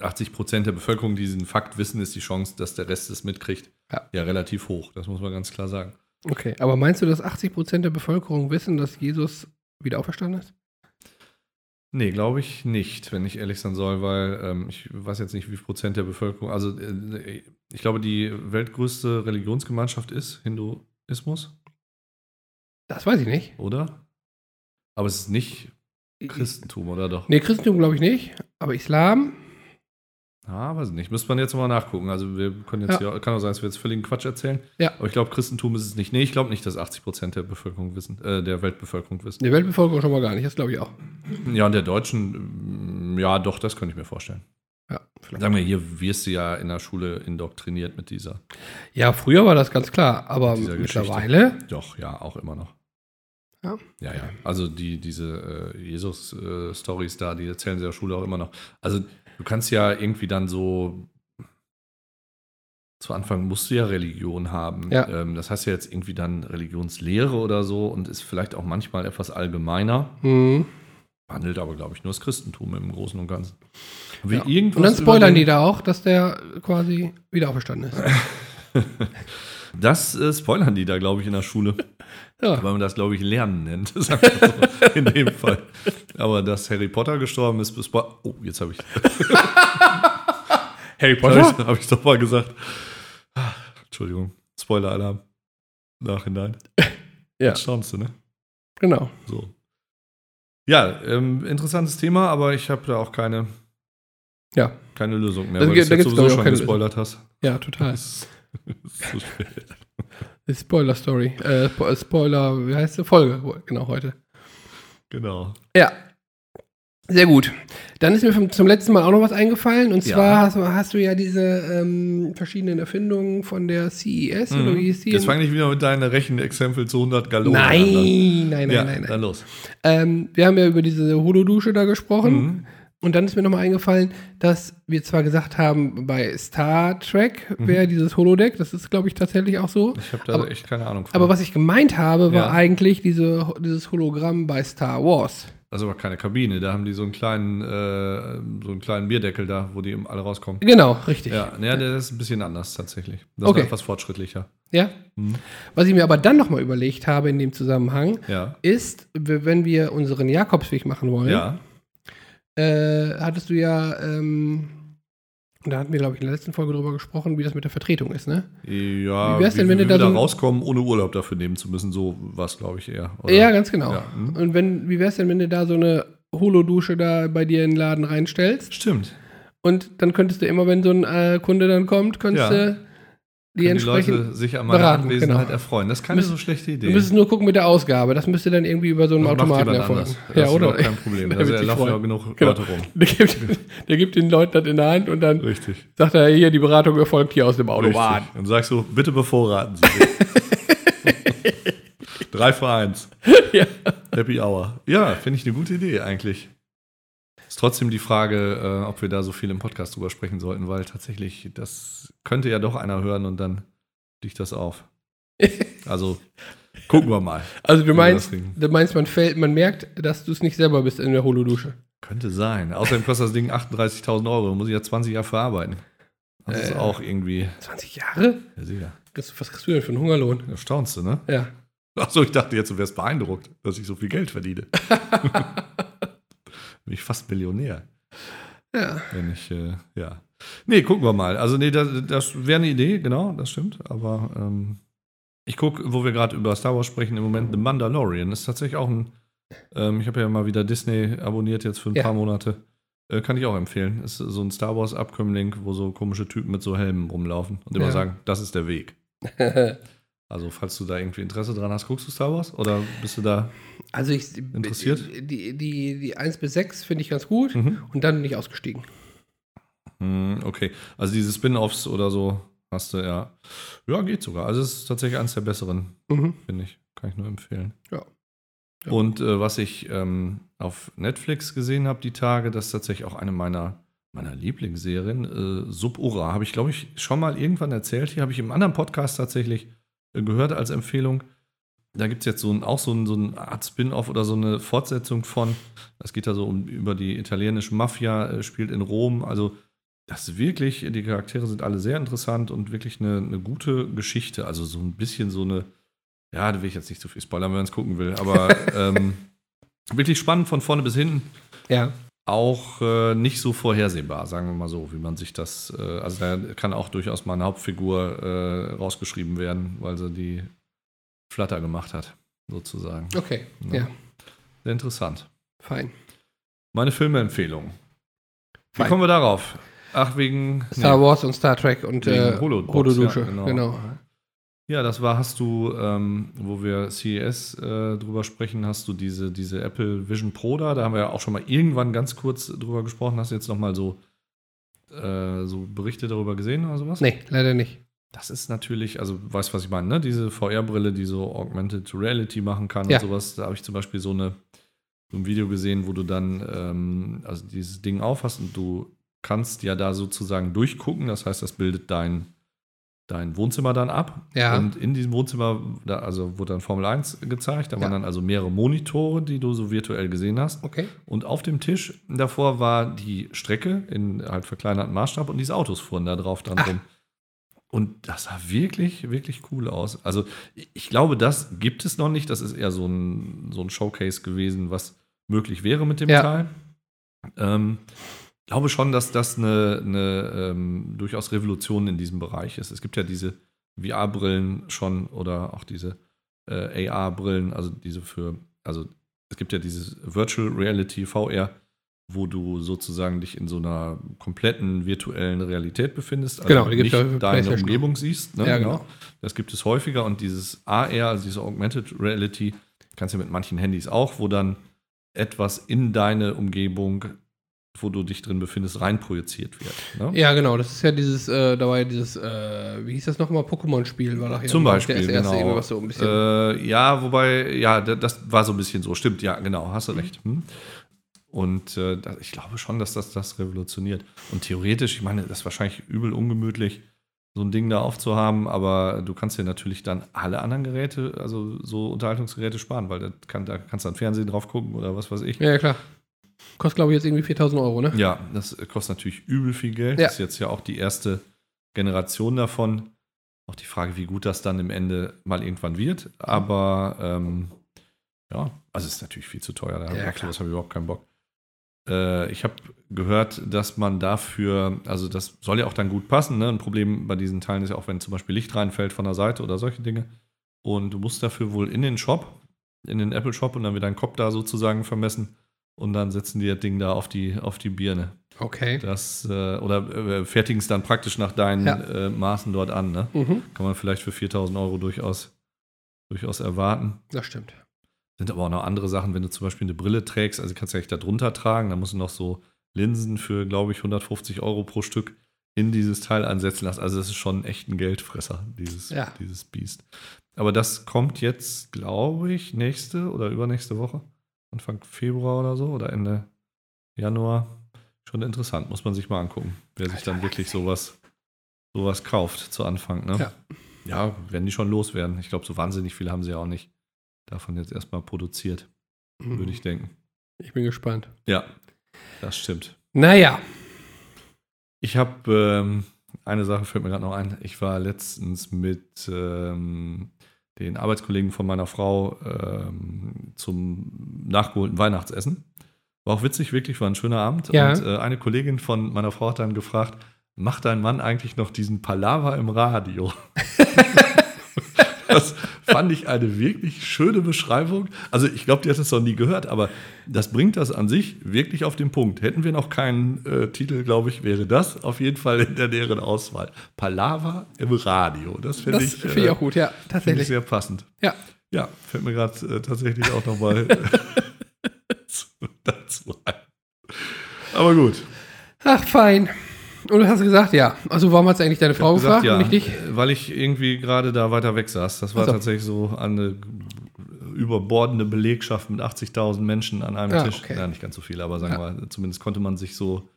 S1: 80 Prozent der Bevölkerung diesen Fakt wissen, ist die Chance, dass der Rest es mitkriegt,
S2: Ja.
S1: ja, relativ hoch. Das muss man ganz klar sagen.
S2: Okay, aber meinst du, dass 80% der Bevölkerung wissen, dass Jesus wieder auferstanden ist?
S1: Nee, glaube ich nicht, wenn ich ehrlich sein soll, weil ähm, ich weiß jetzt nicht, wie viel Prozent der Bevölkerung, also äh, ich glaube, die weltgrößte Religionsgemeinschaft ist Hinduismus,
S2: Das weiß ich nicht.
S1: oder? Aber es ist nicht Christentum, oder doch?
S2: Nee, Christentum glaube ich nicht, aber Islam?
S1: Ah, weiß ich nicht. Müsste man jetzt mal nachgucken. Also wir können jetzt ja. kann auch sein, dass wir jetzt völligen Quatsch erzählen.
S2: Ja.
S1: Aber ich glaube, Christentum ist es nicht. Nee, ich glaube nicht, dass 80 Prozent der Bevölkerung wissen, äh, der Weltbevölkerung wissen.
S2: Die Weltbevölkerung schon mal gar nicht, das glaube ich auch.
S1: Ja, und der Deutschen, mm, ja, doch, das könnte ich mir vorstellen.
S2: Ja, vielleicht.
S1: Sagen wir, hier wirst du ja in der Schule indoktriniert mit dieser.
S2: ja, früher war das ganz klar, aber
S1: Geschichte.
S2: mittlerweile.
S1: Doch, ja, auch immer noch.
S2: Ja.
S1: Ja, ja. Also die, diese äh, Jesus-Stories da, die erzählen sie in der Schule auch immer noch. Also du kannst ja irgendwie dann so. Zu Anfang musst du ja Religion haben.
S2: Ja.
S1: Ähm, das heißt ja jetzt irgendwie dann Religionslehre oder so und ist vielleicht auch manchmal etwas allgemeiner.
S2: Mhm.
S1: Handelt aber, glaube ich, nur das Christentum im Großen und Ganzen.
S2: Ja. Und dann spoilern die da auch, dass der quasi wieder auferstanden ist.
S1: Das äh, spoilern die da, glaube ich, in der Schule.
S2: Ja.
S1: Weil man das, glaube ich, Lernen nennt. So, in dem Fall. Aber dass Harry Potter gestorben ist, bis Oh, jetzt habe ich,
S2: Harry
S1: hab ich, hab ich doch mal gesagt. Entschuldigung. Spoiler-Alarm. Nachhinein.
S2: Ja.
S1: Jetzt staunst du, ne?
S2: Genau.
S1: So. Ja, ähm, interessantes Thema, aber ich habe da auch keine,
S2: Ja,
S1: keine Lösung mehr,
S2: Also,
S1: weil du es sowieso schon gespoilert hast.
S2: ja, total.
S1: Das ist so spät.
S2: Spoiler-Story. Äh, Spo- Spoiler, wie heißt die Folge? Genau, heute.
S1: Genau.
S2: Ja. Sehr gut. Dann ist mir vom, zum letzten Mal auch noch was eingefallen. Und
S1: Ja.
S2: zwar hast, du- hast du ja diese ähm, verschiedenen Erfindungen von der CES, oder wie hieß die?
S1: Mhm. Jetzt fange ich wieder mit deinen Rechenexempel zu 100 Gallonen
S2: nein,
S1: an.
S2: nein, nein,
S1: ja,
S2: nein, nein.
S1: dann los.
S2: Ähm, wir haben ja über diese Holodusche da gesprochen.
S1: Mhm.
S2: Und dann ist mir nochmal eingefallen, dass wir zwar gesagt haben, bei Star Trek
S1: Mhm.
S2: wäre dieses Holodeck, das ist, glaube ich, tatsächlich auch so.
S1: Ich habe da
S2: Aber-
S1: echt keine Ahnung von.
S2: Aber was ich gemeint habe, war
S1: Ja.
S2: eigentlich diese, dieses Hologramm bei Star Wars.
S1: Das ist aber keine Kabine, da haben die so einen kleinen, äh, so einen kleinen Bierdeckel da, wo die alle rauskommen.
S2: Genau, richtig.
S1: Ja, ja, der ist ein bisschen anders tatsächlich. Das
S2: Okay.
S1: ist etwas fortschrittlicher.
S2: Ja?
S1: Mhm.
S2: Was ich mir aber dann nochmal überlegt habe in dem Zusammenhang,
S1: Ja.
S2: ist, wenn wir unseren Jakobsweg machen wollen,
S1: Ja.
S2: Äh, hattest du ja, ähm, da hatten wir, glaube ich, in der letzten Folge drüber gesprochen, wie das mit der Vertretung ist, ne?
S1: Ja,
S2: Wie wär's denn, wenn
S1: wie
S2: du
S1: wir
S2: da so
S1: rauskommen, ohne Urlaub dafür nehmen zu müssen? So war es, glaube ich, eher. oder?
S2: Ja, ganz genau.
S1: Ja, mhm.
S2: Und wenn, wie wär's denn, wenn du da so eine Holodusche da bei dir in den Laden reinstellst?
S1: Stimmt.
S2: Und dann könntest du immer, wenn so ein äh, Kunde dann kommt, könntest
S1: Ja.
S2: du die
S1: die. Leute sich an meiner
S2: beraten,
S1: Anwesenheit
S2: genau.
S1: erfreuen. Das ist keine
S2: Müssen-
S1: so schlechte Idee.
S2: Du müsstest nur gucken mit der Ausgabe. Das müsste dann irgendwie über so
S1: Das macht
S2: Automaten erfolgen.
S1: anders. Das
S2: Ja,
S1: ist
S2: oder?
S1: überhaupt kein Problem. Da
S2: wird sich
S1: laufen ja genug
S2: Genau.
S1: Leute rum.
S2: Der gibt, der gibt den Leuten das in der Hand und dann
S1: Richtig.
S2: sagt er, hier, die Beratung erfolgt hier aus dem Automat.
S1: Richtig. Und sagst du, bitte bevorraten Sie. Drei für eins.
S2: Ja.
S1: Happy Hour. Ja, finde ich eine gute Idee eigentlich. Ist trotzdem die Frage, äh, ob wir da so viel im Podcast drüber sprechen sollten, weil tatsächlich, das könnte ja doch einer hören und dann fliegt das auf. Also, gucken wir mal.
S2: Also du meinst, du meinst, man fällt, man merkt, dass du es nicht selber bist in der Holodusche.
S1: Könnte sein. Außerdem kostet das Ding 38.000 Euro. Da muss ich ja 20 Jahre verarbeiten. Das ist
S2: Äh.
S1: auch irgendwie.
S2: 20 Jahre?
S1: Ja, sicher.
S2: Was was kriegst du denn für einen Hungerlohn?
S1: Erstaunst du, ne?
S2: Ja.
S1: Achso, ich dachte jetzt, du wärst beeindruckt, dass ich so viel Geld verdiene. Bin ich fast Millionär,
S2: Ja.
S1: wenn ich, äh, ja. Nee, gucken wir mal. Also, nee, das, das wäre eine Idee, genau, das stimmt. Aber ähm, ich gucke, wo wir gerade über Star Wars sprechen, im Moment The Mandalorian. Ist tatsächlich auch ein, ähm, ich habe ja mal wieder Disney abonniert jetzt für ein
S2: Ja.
S1: paar Monate. Äh, kann ich auch empfehlen. Ist so ein Star Wars-Abkömmling, wo so komische Typen mit so Helmen rumlaufen und immer
S2: Ja.
S1: sagen, das ist der Weg. Also, falls du da irgendwie Interesse dran hast, guckst du Star Wars? Oder bist du da?
S2: Also ich
S1: Interessiert?
S2: Die, die, die 1 bis 6 finde ich ganz gut
S1: Mhm.
S2: und dann bin ich ausgestiegen.
S1: Hm, Okay. Also, diese Spin-Offs oder so hast du ja. Ja, geht sogar. Also, es ist tatsächlich eines der besseren,
S2: Mhm.
S1: finde ich. Kann ich nur empfehlen.
S2: Ja. Ja.
S1: Und äh, was ich ähm, auf Netflix gesehen habe, die Tage, das ist tatsächlich auch eine meiner, meiner Lieblingsserien. Äh, Subura habe ich, glaube ich, schon mal irgendwann erzählt. Hier habe ich im anderen Podcast tatsächlich gehört als Empfehlung. Da gibt es jetzt so ein, auch so, ein, so eine Art Spin-off oder so eine Fortsetzung von. Das geht da so um, über die italienische Mafia, äh, spielt in Rom. Also, das ist wirklich, die Charaktere sind alle sehr interessant und wirklich eine, eine gute Geschichte. Also, so ein bisschen so eine, ja, da will ich jetzt nicht zu viel spoilern, wenn man es gucken will, aber ähm, wirklich spannend von vorne bis hinten.
S2: Ja.
S1: Auch äh, nicht so vorhersehbar, sagen wir mal so, wie man sich das. Äh, also, da kann auch durchaus mal eine Hauptfigur äh, rausgeschrieben werden, weil sie die Flatter gemacht hat, sozusagen.
S2: Okay.
S1: Ja.
S2: Ja.
S1: Sehr interessant.
S2: Fein.
S1: Meine Filmeempfehlung. Wie
S2: Fein.
S1: kommen wir darauf? Ach, wegen.
S2: Star
S1: nee,
S2: Wars und Star Trek und äh, Holodusche.
S1: ja,
S2: genau.
S1: genau. Ja, das war, hast du, ähm, wo wir CES äh, drüber sprechen, hast du diese, diese Apple Vision Pro da, da haben wir ja auch schon mal irgendwann ganz kurz drüber gesprochen, hast du jetzt nochmal so äh, so Berichte darüber gesehen oder sowas?
S2: Nee, leider nicht.
S1: Das ist natürlich, also weißt du, was ich meine, ne? Diese VR-Brille, die so Augmented Reality machen kann
S2: Ja.
S1: und sowas. Da habe ich zum Beispiel so, eine, so ein Video gesehen, wo du dann ähm, also dieses Ding aufhast und du kannst ja da sozusagen durchgucken. Das heißt, das bildet dein, dein Wohnzimmer dann ab.
S2: Ja.
S1: Und in diesem Wohnzimmer, da, also wurde dann Formel 1 gezeigt. Da
S2: Ja.
S1: waren dann also mehrere Monitore, die du so virtuell gesehen hast.
S2: Okay.
S1: Und auf dem Tisch davor war die Strecke in halt verkleinerten Maßstab und diese Autos fuhren da drauf dran
S2: Ach.
S1: rum. Und das sah wirklich, wirklich cool aus. Also ich- glaube, das gibt es noch nicht. Das ist eher so ein, so ein Showcase gewesen, was möglich wäre mit dem
S2: Ja.
S1: Teil. Ähm, glaube schon, dass das eine, eine ähm, durchaus Revolution in diesem Bereich ist. Es gibt ja diese VR-Brillen schon oder auch diese äh, AR-Brillen, also diese für, also es gibt ja dieses Virtual Reality VR, wo du sozusagen dich in so einer kompletten virtuellen Realität befindest, also
S2: Genau,
S1: nicht deine. Umgebung siehst. Ne?
S2: Ja, genau.
S1: Das gibt es häufiger und dieses AR, also diese Augmented Reality, kannst du ja mit manchen Handys auch, wo dann etwas in deine Umgebung, wo du dich drin befindest, reinprojiziert wird. Ne?
S2: Ja, genau. Das ist ja dieses, äh, da war ja dieses, äh, wie hieß das nochmal? Pokémon-Spiel war ja
S1: Zum Beispiel,
S2: das erste
S1: genau.
S2: irgendwas so ein bisschen.
S1: Äh, ja, wobei, ja, das war so ein bisschen so. Stimmt, ja, genau, hast du recht. Hm. Und äh, da, ich glaube schon, dass das das revolutioniert. Und theoretisch, ich meine, das ist wahrscheinlich übel ungemütlich, so ein Ding da aufzuhaben, aber du kannst dir natürlich dann alle anderen Geräte, also so Unterhaltungsgeräte sparen, weil das kann, da kannst du dann Fernsehen drauf gucken oder was weiß ich.
S2: ja, klar. Kostet, glaube ich, jetzt irgendwie 4000 Euro, ne?
S1: Ja, das kostet natürlich übel viel Geld.
S2: Ja.
S1: Das ist jetzt ja auch die erste Generation davon. Auch die Frage, wie gut das dann im Ende mal irgendwann wird. Aber ähm, ja, also es ist natürlich viel zu teuer. Da
S2: Ja,
S1: habe ich überhaupt keinen Bock. Äh, ich habe gehört, dass man dafür, also das soll ja auch dann gut passen. Ne? Ein Problem bei diesen Teilen ist ja auch, wenn zum Beispiel Licht reinfällt von der Seite oder solche Dinge. Und du musst dafür wohl in den Shop, in den Apple Shop und dann wird dein Kopf da sozusagen vermessen. Und dann setzen die das Ding da auf die, auf die Birne.
S2: Okay.
S1: Das, äh, oder äh, fertigen es dann praktisch nach deinen
S2: Ja.
S1: äh, Maßen dort an. Ne?
S2: Mhm.
S1: Kann man vielleicht für 4000 Euro durchaus, durchaus erwarten.
S2: Das stimmt.
S1: Sind aber auch noch andere Sachen, wenn du zum Beispiel eine Brille trägst, also kannst du ja echt da drunter tragen, dann musst du noch so Linsen für, glaube ich, 150 Euro pro Stück in dieses Teil ansetzen lassen. Also das ist schon echt ein Geldfresser, dieses,
S2: Ja.
S1: dieses Biest. Aber das kommt jetzt, glaube ich, nächste oder übernächste Woche. Anfang Februar oder so oder Ende Januar. Schon interessant, muss man sich mal angucken, wer sich dann wirklich sowas, sowas kauft zu Anfang. Ne?
S2: Ja.
S1: ja, werden die schon loswerden. Ich glaube, so wahnsinnig viele haben sie ja auch nicht davon jetzt erstmal produziert,
S2: Mhm.
S1: würde ich denken.
S2: Ich bin gespannt.
S1: Ja, das stimmt.
S2: Naja.
S1: Ich habe ähm, eine Sache fällt mir gerade noch ein. Ich war letztens mit ähm, den Arbeitskollegen von meiner Frau ähm, zum nachgeholten Weihnachtsessen. War auch witzig, wirklich, war ein schöner Abend.
S2: Ja.
S1: Und äh, eine Kollegin von meiner Frau hat dann gefragt, macht dein Mann eigentlich noch diesen Palaver im Radio? das fand ich eine wirklich schöne Beschreibung. Also ich glaube, die hat es noch nie gehört, aber das bringt das an sich wirklich auf den Punkt. Hätten wir noch keinen äh, Titel, glaube ich, wäre das auf jeden Fall in der näheren Auswahl. Palaver im Radio. Das finde ich,
S2: finde ich
S1: äh,
S2: auch gut, ja, tatsächlich.
S1: sehr passend.
S2: Ja.
S1: Ja, fällt mir gerade äh, tatsächlich auch nochmal dazu ein. Aber gut.
S2: Ach, fein. Und du hast gesagt, ja. Also warum hat es eigentlich deine Frau gefragt
S1: gesagt,
S2: und nicht dich?
S1: Weil ich irgendwie gerade da weiter weg saß. Das war
S2: Ach so.
S1: tatsächlich so eine überbordende Belegschaft mit 80.000 Menschen an einem
S2: Ah,
S1: Tisch.
S2: okay.
S1: Ja, nicht ganz so viel, aber sagen wir mal, zumindest konnte man sich so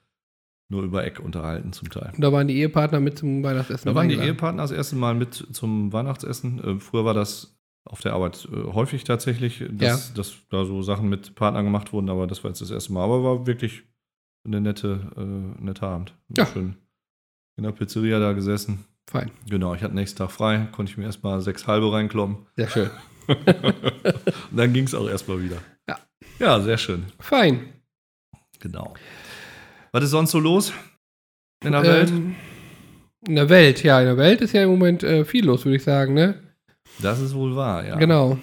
S1: nur über Eck unterhalten zum Teil.
S2: Und da waren die Ehepartner mit zum Weihnachtsessen.
S1: Da waren die
S2: eingeladen.
S1: Ehepartner das erste Mal mit zum Weihnachtsessen. Äh, früher war das auf der Arbeit äh, häufig tatsächlich, dass, dass da so Sachen mit Partnern gemacht wurden, aber das war jetzt das erste Mal. Aber war wirklich eine nette, äh, nette Abend.
S2: Ja.
S1: Schön in der Pizzeria da gesessen.
S2: Fein.
S1: Genau, ich hatte nächsten Tag frei, konnte ich mir erstmal sechs halbe reinkloppen.
S2: Sehr schön.
S1: Und dann ging es auch erstmal wieder.
S2: Ja.
S1: Ja, sehr schön.
S2: Fein.
S1: Genau. Was ist sonst so los in der Welt?
S2: Ähm, in der Welt, ja. In der Welt ist ja im Moment äh, viel los, würde ich sagen, ne?
S1: Das ist wohl wahr, ja.
S2: Genau.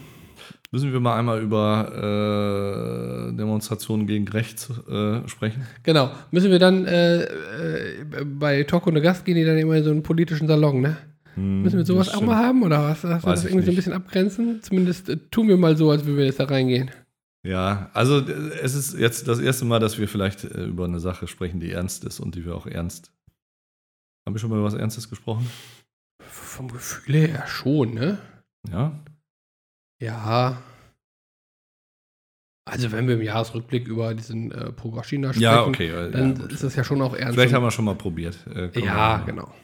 S1: Müssen wir mal einmal über äh, Demonstrationen gegen rechts äh, sprechen?
S2: Genau. Müssen wir dann äh, äh, bei Talk und Gast gehen die dann immer in so einen politischen Salon, ne? Müssen wir sowas auch mal haben oder was? Hast du das irgendwie so ein
S1: nicht.
S2: bisschen abgrenzen? Zumindest äh, tun wir mal so, als würden wir jetzt da reingehen.
S1: Ja, also es ist jetzt das erste Mal, dass wir vielleicht äh, über eine Sache sprechen, die ernst ist und die wir auch ernst Haben wir schon mal über was Ernstes gesprochen?
S2: Vom Gefühl her schon, ne?
S1: Ja.
S2: Ja. Also wenn wir im Jahresrückblick über diesen äh, Pogoshina sprechen,
S1: Ja, okay. äh,
S2: dann
S1: ja,
S2: ist das ja schon auch ernst.
S1: Vielleicht haben wir schon mal probiert. Äh,
S2: ja,
S1: wir-
S2: genau.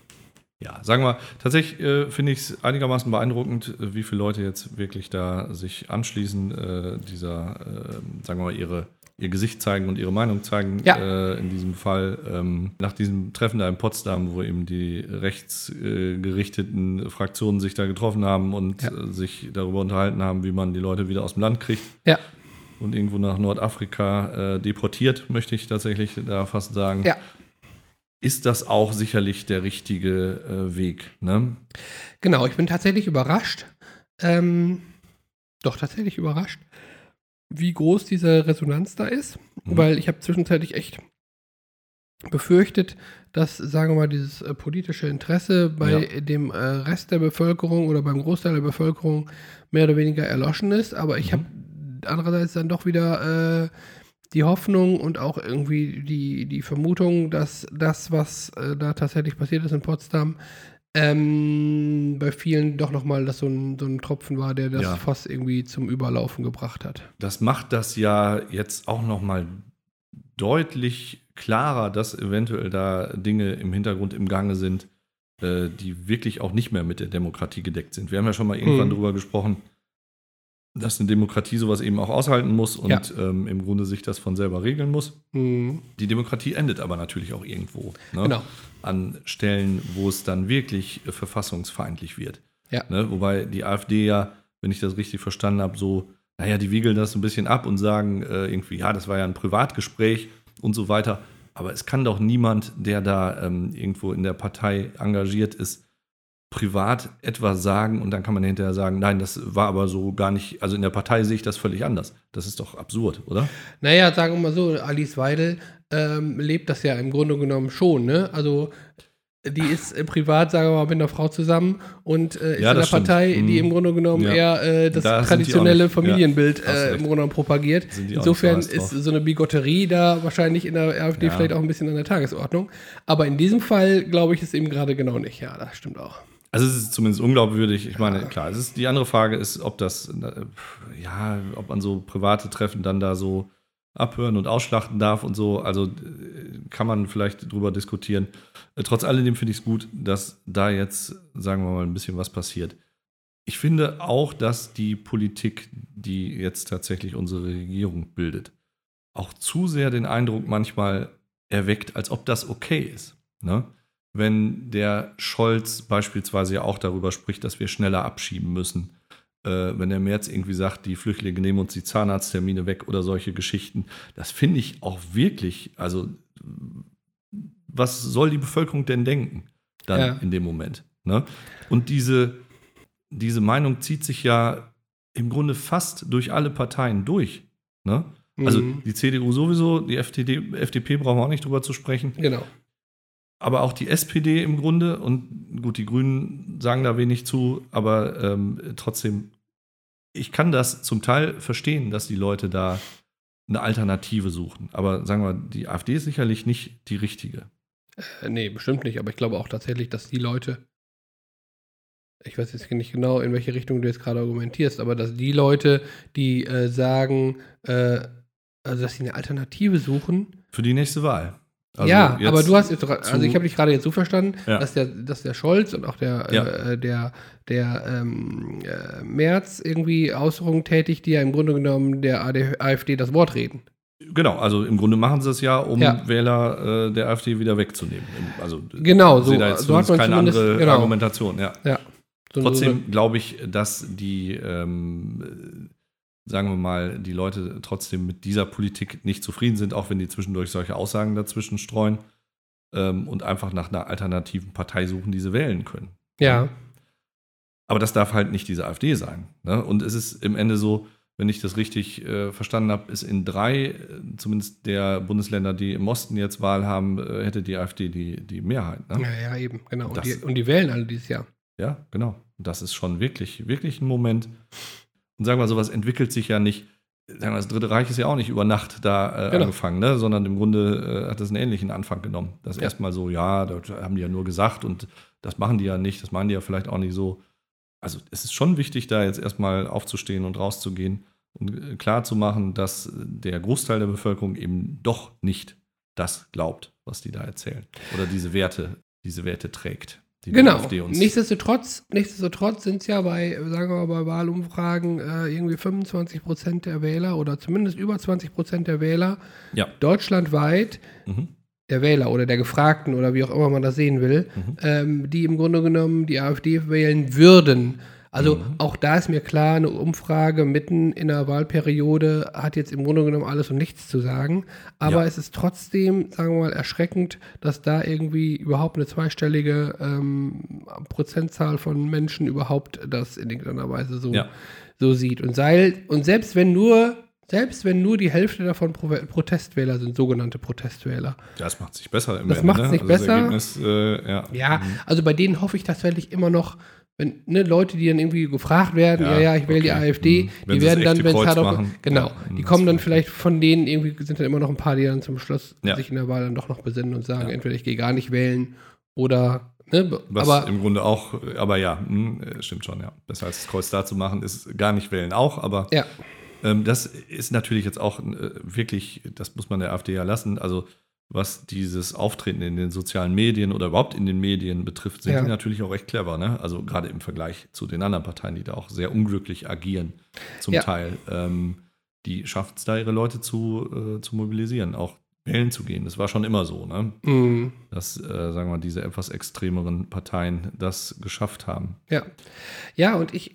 S1: Ja, sagen wir, tatsächlich äh, finde ich es einigermaßen beeindruckend, äh, wie viele Leute jetzt wirklich da sich anschließen, äh, dieser, äh, sagen wir mal, ihre, ihr Gesicht zeigen und ihre Meinung zeigen.
S2: Ja.
S1: Äh, in diesem Fall ähm, nach diesem Treffen da in Potsdam, wo eben die rechtsgerichteten Fraktionen sich da getroffen haben und
S2: Ja.
S1: äh, sich darüber unterhalten haben, wie man die Leute wieder aus dem Land kriegt
S2: Ja,
S1: und irgendwo nach Nordafrika äh, deportiert, möchte ich tatsächlich da fast sagen.
S2: ja.
S1: Ist das auch sicherlich der richtige äh, Weg? Ne?
S2: Genau, ich bin tatsächlich überrascht. Ähm, doch tatsächlich überrascht, wie groß diese Resonanz da ist.
S1: Mhm.
S2: Weil ich habe zwischenzeitlich echt befürchtet, dass, sagen wir mal, dieses äh, politische Interesse bei
S1: Ja.
S2: dem äh, Rest der Bevölkerung oder beim Großteil der Bevölkerung mehr oder weniger erloschen ist. Aber ich
S1: Mhm.
S2: habe andererseits dann doch wieder äh, die Hoffnung und auch irgendwie die, die Vermutung, dass das, was äh, da tatsächlich passiert ist in Potsdam, ähm, bei vielen doch nochmal das so ein, so ein Tropfen war, der das
S1: Ja.
S2: Fass irgendwie zum Überlaufen gebracht hat.
S1: Das macht das ja jetzt auch noch mal deutlich klarer, dass eventuell da Dinge im Hintergrund im Gange sind, äh, die wirklich auch nicht mehr mit der Demokratie gedeckt sind. Wir haben ja schon mal irgendwann
S2: Mhm.
S1: darüber gesprochen, dass eine Demokratie sowas eben auch aushalten muss und
S2: Ja.
S1: ähm, im Grunde sich das von selber regeln muss.
S2: Mhm.
S1: Die Demokratie endet aber natürlich auch irgendwo. Ne?
S2: Genau.
S1: An Stellen, wo es dann wirklich äh, verfassungsfeindlich wird.
S2: Ja.
S1: Ne? Wobei die AfD ja, wenn ich das richtig verstanden habe, so, naja, die wiegeln das ein bisschen ab und sagen äh, irgendwie, ja, das war ja ein Privatgespräch und so weiter. Aber es kann doch niemand, der da ähm, irgendwo in der Partei engagiert ist, privat etwas sagen und dann kann man hinterher sagen, nein, das war aber so gar nicht, also in der Partei sehe ich das völlig anders. Das ist doch absurd, oder?
S2: Naja, sagen wir mal so, Alice Weidel ähm, lebt das ja im Grunde genommen schon, ne? Also die ist äh, privat, sagen wir mal, mit einer Frau zusammen und äh, ist
S1: Ja,
S2: in der
S1: stimmt.
S2: Partei, die
S1: Mhm.
S2: im Grunde genommen
S1: Ja.
S2: eher äh, das
S1: Da
S2: traditionelle
S1: ja,
S2: Familienbild
S1: hast
S2: äh, im Grunde genommen propagiert. Insofern ist so eine Bigotterie da wahrscheinlich in der AfD
S1: Ja.
S2: vielleicht auch ein bisschen an der Tagesordnung. Aber in diesem Fall glaube ich es eben gerade genau nicht. Ja, das stimmt auch.
S1: Also es ist zumindest unglaubwürdig. Ich meine, klar, es ist, die andere Frage ist, ob das, ja, ob man so private Treffen dann da so abhören und ausschlachten darf und so. Also äh, kann man vielleicht drüber diskutieren. Äh, Trotz alledem finde ich es gut, dass da jetzt, sagen wir mal, ein bisschen was passiert. Ich finde auch, dass die Politik, die jetzt tatsächlich unsere Regierung bildet, auch zu sehr den Eindruck manchmal erweckt, als ob das okay ist. Ne? Wenn der Scholz beispielsweise ja auch darüber spricht, dass wir schneller abschieben müssen. Äh, wenn der Merz irgendwie sagt, die Flüchtlinge nehmen uns die Zahnarzttermine weg oder solche Geschichten. Das finde ich auch wirklich, also was soll die Bevölkerung denn denken dann
S2: Ja.
S1: in dem Moment? Ne? Und diese, diese Meinung zieht sich ja im Grunde fast durch alle Parteien durch. Ne? Also
S2: Mhm.
S1: die CDU sowieso, die FDP, FDP brauchen wir auch nicht drüber zu sprechen.
S2: Genau.
S1: Aber auch die SPD im Grunde und gut, die Grünen sagen da wenig zu, aber ähm, trotzdem, ich kann das zum Teil verstehen, dass die Leute da eine Alternative suchen. Aber sagen wir, die AfD ist sicherlich nicht die richtige.
S2: Äh, nee, bestimmt nicht. Aber ich glaube auch tatsächlich, dass die Leute, ich weiß jetzt nicht genau, in welche Richtung du jetzt gerade argumentierst, aber dass die Leute, die äh, sagen, äh, also dass sie eine Alternative suchen,
S1: Für die nächste Wahl. Also
S2: ja,
S1: jetzt
S2: aber du hast jetzt, also ich habe dich gerade jetzt so verstanden,
S1: Ja.
S2: dass der, dass der Scholz und auch der,
S1: Ja.
S2: äh, der, der ähm, äh, Merz irgendwie Äußerungen tätigt, die ja im Grunde genommen der AD, AfD das Wort reden.
S1: Genau, also im Grunde machen sie es ja, um
S2: Ja.
S1: Wähler äh, der AfD wieder wegzunehmen. Also
S2: Genau, so-
S1: da jetzt
S2: so hat man
S1: keine andere
S2: genau.
S1: Argumentation, ja. Trotzdem glaube ich, dass die, ähm, äh, sagen wir mal, die Leute trotzdem mit dieser Politik nicht zufrieden sind, auch wenn die zwischendurch solche Aussagen dazwischen streuen ähm, und einfach nach einer alternativen Partei suchen, die sie wählen können.
S2: ja.
S1: Aber das darf halt nicht diese AfD sein. Ne? Und es ist im Ende so, wenn ich das richtig äh, verstanden habe, ist in drei, äh, zumindest der Bundesländer, die im Osten jetzt Wahl haben, äh, hätte die AfD die, die Mehrheit. Ne?
S2: Ja, ja, eben, genau. Und
S1: Das-
S2: die, und die wählen alle dieses Jahr.
S1: Ja, genau. Und Das ist schon wirklich, wirklich ein Moment. Und sagen wir mal, sowas entwickelt sich ja nicht. sagen wir, das Dritte Reich ist ja auch nicht über Nacht da äh,
S2: Genau.
S1: angefangen, ne? sondern im Grunde äh, hat das einen ähnlichen Anfang genommen. Das
S2: Ja.
S1: erstmal so, ja, das haben die ja nur gesagt und das machen die ja nicht, das machen die ja vielleicht auch nicht so. Also es ist schon wichtig, da jetzt erstmal aufzustehen und rauszugehen und äh, klar zu machen, dass der Großteil der Bevölkerung eben doch nicht das glaubt, was die da erzählen. Oder diese Werte, diese Werte trägt. Die
S2: Genau.
S1: AfD uns
S2: Nichtsdestotrotz, nichtsdestotrotz sind es ja bei, sagen wir mal, bei Wahlumfragen äh, irgendwie 25 Prozent der Wähler oder zumindest über 20 Prozent der Wähler
S1: Ja.
S2: deutschlandweit,
S1: Mhm.
S2: der Wähler oder der Gefragten oder wie auch immer man das sehen will,
S1: Mhm.
S2: ähm, die im Grunde genommen die AfD wählen würden. Also
S1: Mhm.
S2: auch da ist mir klar, eine Umfrage mitten in der Wahlperiode hat jetzt im Grunde genommen alles und nichts zu sagen. Aber
S1: Ja.
S2: es ist trotzdem, sagen wir mal, erschreckend, dass da irgendwie überhaupt eine zweistellige ähm, Prozentzahl von Menschen überhaupt das in irgendeiner Weise so,
S1: Ja.
S2: so sieht. Und, sei, und selbst wenn nur, selbst wenn nur die Hälfte davon Pro Protestwähler sind, sogenannte Protestwähler.
S1: Das macht sich besser im
S2: Das
S1: Ende,
S2: macht's nicht
S1: Also das
S2: besser.
S1: Ergebnis, äh, ja.
S2: Ja,
S1: Mhm.
S2: also bei denen hoffe ich tatsächlich immer noch, wenn ne, Leute, die dann irgendwie gefragt werden, ja,
S1: Ja,
S2: ja, ich wähle die
S1: okay.
S2: AfD,
S1: Mhm. Wenn
S2: die werden
S1: das
S2: dann, wenn es hart auf, genau,
S1: Ja,
S2: die
S1: das
S2: kommen dann vielleicht von denen irgendwie sind dann immer noch ein paar, die dann zum Schluss
S1: Ja.
S2: sich in der Wahl dann doch noch besinnen und sagen, entweder ich gehe gar nicht wählen oder, ne,
S1: Was
S2: aber
S1: im Grunde auch, aber ja, hm, äh, stimmt schon, ja. Besser als das Kreuz da zu machen, ist gar nicht wählen auch, aber
S2: ja,
S1: ähm, das ist natürlich jetzt auch äh, wirklich, das muss man der AfD ja lassen, also was dieses Auftreten in den sozialen Medien oder überhaupt in den Medien betrifft, sind
S2: Ja.
S1: die natürlich auch echt clever, ne? Also gerade im Vergleich zu den anderen Parteien, die da auch sehr unglücklich agieren, zum
S2: Ja.
S1: Teil. Ähm, die schafft es da, ihre Leute zu, äh, zu mobilisieren, auch wählen zu gehen. Das war schon immer so, ne?
S2: mh,
S1: dass, äh, sagen wir mal, diese etwas extremeren Parteien das geschafft haben.
S2: ja. Ja, und ich,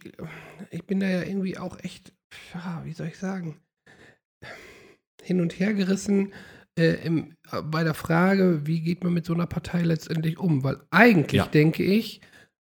S2: ich bin da ja irgendwie auch echt, ja, wie soll ich sagen, hin und her gerissen äh, im, äh, bei der Frage, wie geht man mit so einer Partei letztendlich um? Weil eigentlich,
S1: Ja.
S2: denke ich,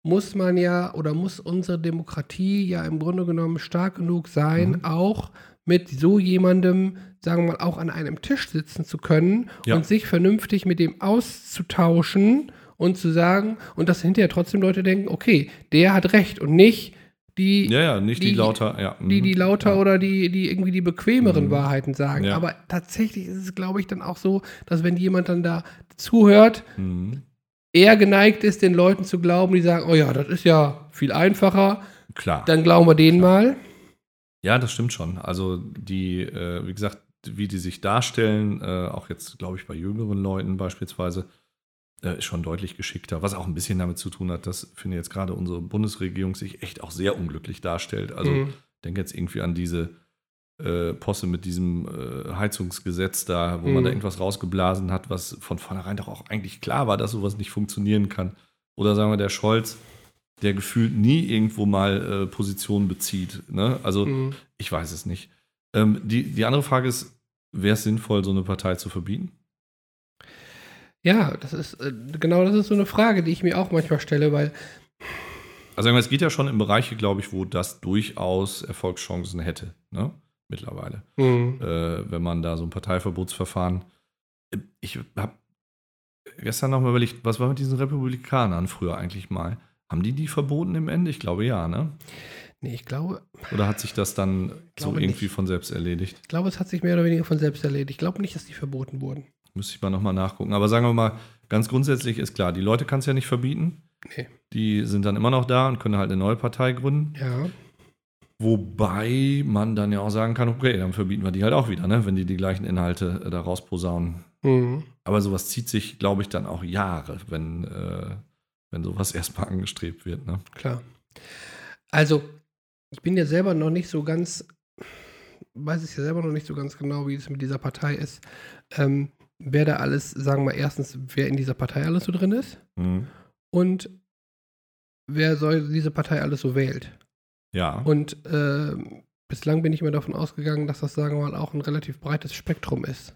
S2: muss man ja oder muss unsere Demokratie ja im Grunde genommen stark genug sein,
S1: Mhm.
S2: auch mit so jemandem, sagen wir mal, auch an einem Tisch sitzen zu können
S1: Ja.
S2: und sich vernünftig mit dem auszutauschen und zu sagen, und dass hinterher trotzdem Leute denken, okay, der hat recht und nicht die,
S1: Ja, ja, nicht die,
S2: Die-
S1: lauter, ja.
S2: die, die
S1: mhm,
S2: lauter
S1: ja.
S2: oder die, die irgendwie die bequemeren
S1: Mhm.
S2: Wahrheiten sagen.
S1: Ja.
S2: Aber tatsächlich ist es, glaube ich, dann auch so, dass wenn jemand dann da zuhört,
S1: Mhm.
S2: eher geneigt ist, den Leuten zu glauben, die sagen, oh ja, das ist ja viel einfacher,
S1: Klar.
S2: dann glauben wir denen mal.
S1: ja, das stimmt schon. Also die, äh, wie gesagt, wie die sich darstellen, äh, auch jetzt, glaube ich, bei jüngeren Leuten beispielsweise, ist schon deutlich geschickter. Was auch ein bisschen damit zu tun hat, dass, finde ich jetzt gerade unsere Bundesregierung sich echt auch sehr unglücklich darstellt. Also
S2: Mhm.
S1: denke jetzt irgendwie an diese äh, Posse mit diesem äh, Heizungsgesetz da, wo man
S2: Mhm.
S1: da irgendwas rausgeblasen hat, was von vornherein doch auch eigentlich klar war, dass sowas nicht funktionieren kann. Oder sagen wir der Scholz, der gefühlt nie irgendwo mal äh, Position bezieht. Ne? Also
S2: Mhm.
S1: ich weiß es nicht. Ähm, die, die andere Frage ist, wäre es sinnvoll, so eine Partei zu verbieten?
S2: Ja, das ist äh, genau das ist so eine Frage, die ich mir auch manchmal stelle, weil
S1: Also es geht ja schon in Bereiche, glaube ich, wo das durchaus Erfolgschancen hätte, ne? mittlerweile.
S2: Mhm.
S1: äh, wenn man da so ein Parteiverbotsverfahren. Ich habe gestern noch mal überlegt, was war mit diesen Republikanern früher eigentlich mal? Haben die die verboten im Ende? Ich glaube ja, ne?
S2: nee, ich glaube,
S1: Oder hat sich das dann so irgendwie
S2: nicht.
S1: von selbst erledigt?
S2: ich glaube, es hat sich mehr oder weniger von selbst erledigt. Ich glaube nicht, dass die verboten wurden.
S1: Müsste ich mal nochmal nachgucken. Aber sagen wir mal, ganz grundsätzlich ist klar, die Leute kann es ja nicht verbieten.
S2: Nee.
S1: Die sind dann immer noch da und können halt eine neue Partei gründen.
S2: Ja.
S1: Wobei man dann ja auch sagen kann, okay, dann verbieten wir die halt auch wieder, ne? wenn die die gleichen Inhalte äh, da rausposaunen.
S2: Mhm.
S1: Aber sowas zieht sich, glaube ich, dann auch Jahre, wenn, äh, wenn sowas erstmal angestrebt wird. Ne?
S2: Klar. Also, ich bin ja selber noch nicht so ganz, weiß es ja selber noch nicht so ganz genau, wie es mit dieser Partei ist. Ähm, wer da alles, sagen wir mal, erstens, wer in dieser Partei alles so drin ist
S1: Mhm.
S2: und wer soll diese Partei alles so wählt.
S1: Ja.
S2: Und ähm, bislang bin ich mir davon ausgegangen, dass das, sagen wir mal, auch ein relativ breites Spektrum ist.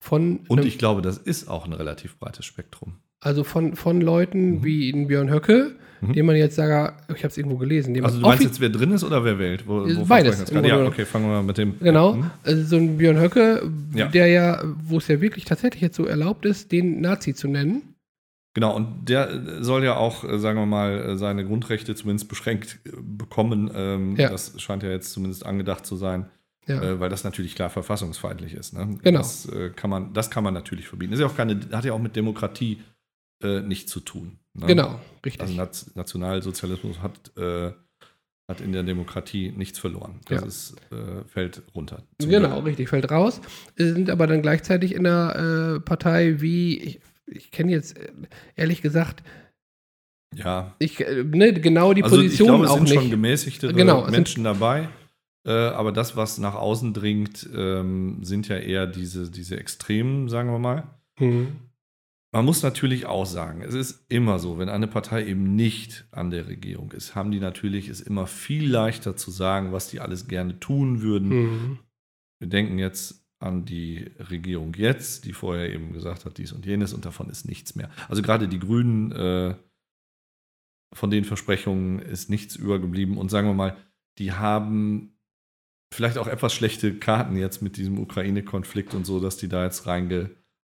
S2: Von
S1: Und ich glaube, das ist auch ein relativ breites Spektrum.
S2: Also von, von Leuten
S1: Mhm.
S2: wie in Björn Höcke,
S1: Mhm.
S2: dem man jetzt sagt, ich habe es irgendwo gelesen,
S1: Also du meinst jetzt, wer drin ist oder wer wählt? Wo, wovon
S2: beides?
S1: Ja, okay, fangen wir mal mit dem.
S2: Genau,
S1: Mhm.
S2: also so ein Björn Höcke,
S1: Ja.
S2: der ja, wo es ja wirklich tatsächlich jetzt so erlaubt ist, den Nazi zu nennen.
S1: Genau, und der soll ja auch, äh, sagen wir mal, äh, seine Grundrechte zumindest beschränkt äh, bekommen. Ähm,
S2: Ja.
S1: Das scheint ja jetzt zumindest angedacht zu sein.
S2: Ja.
S1: Äh, weil das natürlich klar verfassungsfeindlich ist. Ne?
S2: Genau.
S1: Das, äh, kann man, das kann man natürlich verbieten. Ist ja auch keine, hat ja auch mit Demokratie äh, nichts zu tun. Ne?
S2: Genau, richtig.
S1: Also Nationalsozialismus hat, äh, hat in der Demokratie nichts verloren. Das
S2: Ja.
S1: ist, äh, fällt runter.
S2: Genau,
S1: Glück.
S2: richtig, fällt raus. Sind aber dann gleichzeitig in der äh, Partei wie, ich, ich kenne jetzt äh, ehrlich gesagt,
S1: Ja.
S2: ich, äh, ne, genau die
S1: also ich
S2: Position
S1: glaube, es
S2: auch
S1: sind
S2: nicht.
S1: schon gemäßigtere
S2: Genau,
S1: Menschen dabei. Äh, aber das, was nach außen dringt, ähm, sind ja eher diese, diese Extremen, sagen wir mal.
S2: Hm.
S1: Man muss natürlich auch sagen, es ist immer so, wenn eine Partei eben nicht an der Regierung ist, haben die natürlich es immer viel leichter zu sagen, was die alles gerne tun würden.
S2: Hm.
S1: Wir denken jetzt an die Regierung jetzt, die vorher eben gesagt hat, dies und jenes und davon ist nichts mehr. Also gerade die Grünen, äh, von den Versprechungen ist nichts übergeblieben und sagen wir mal, die haben vielleicht auch etwas schlechte Karten jetzt mit diesem Ukraine-Konflikt und so, dass die da jetzt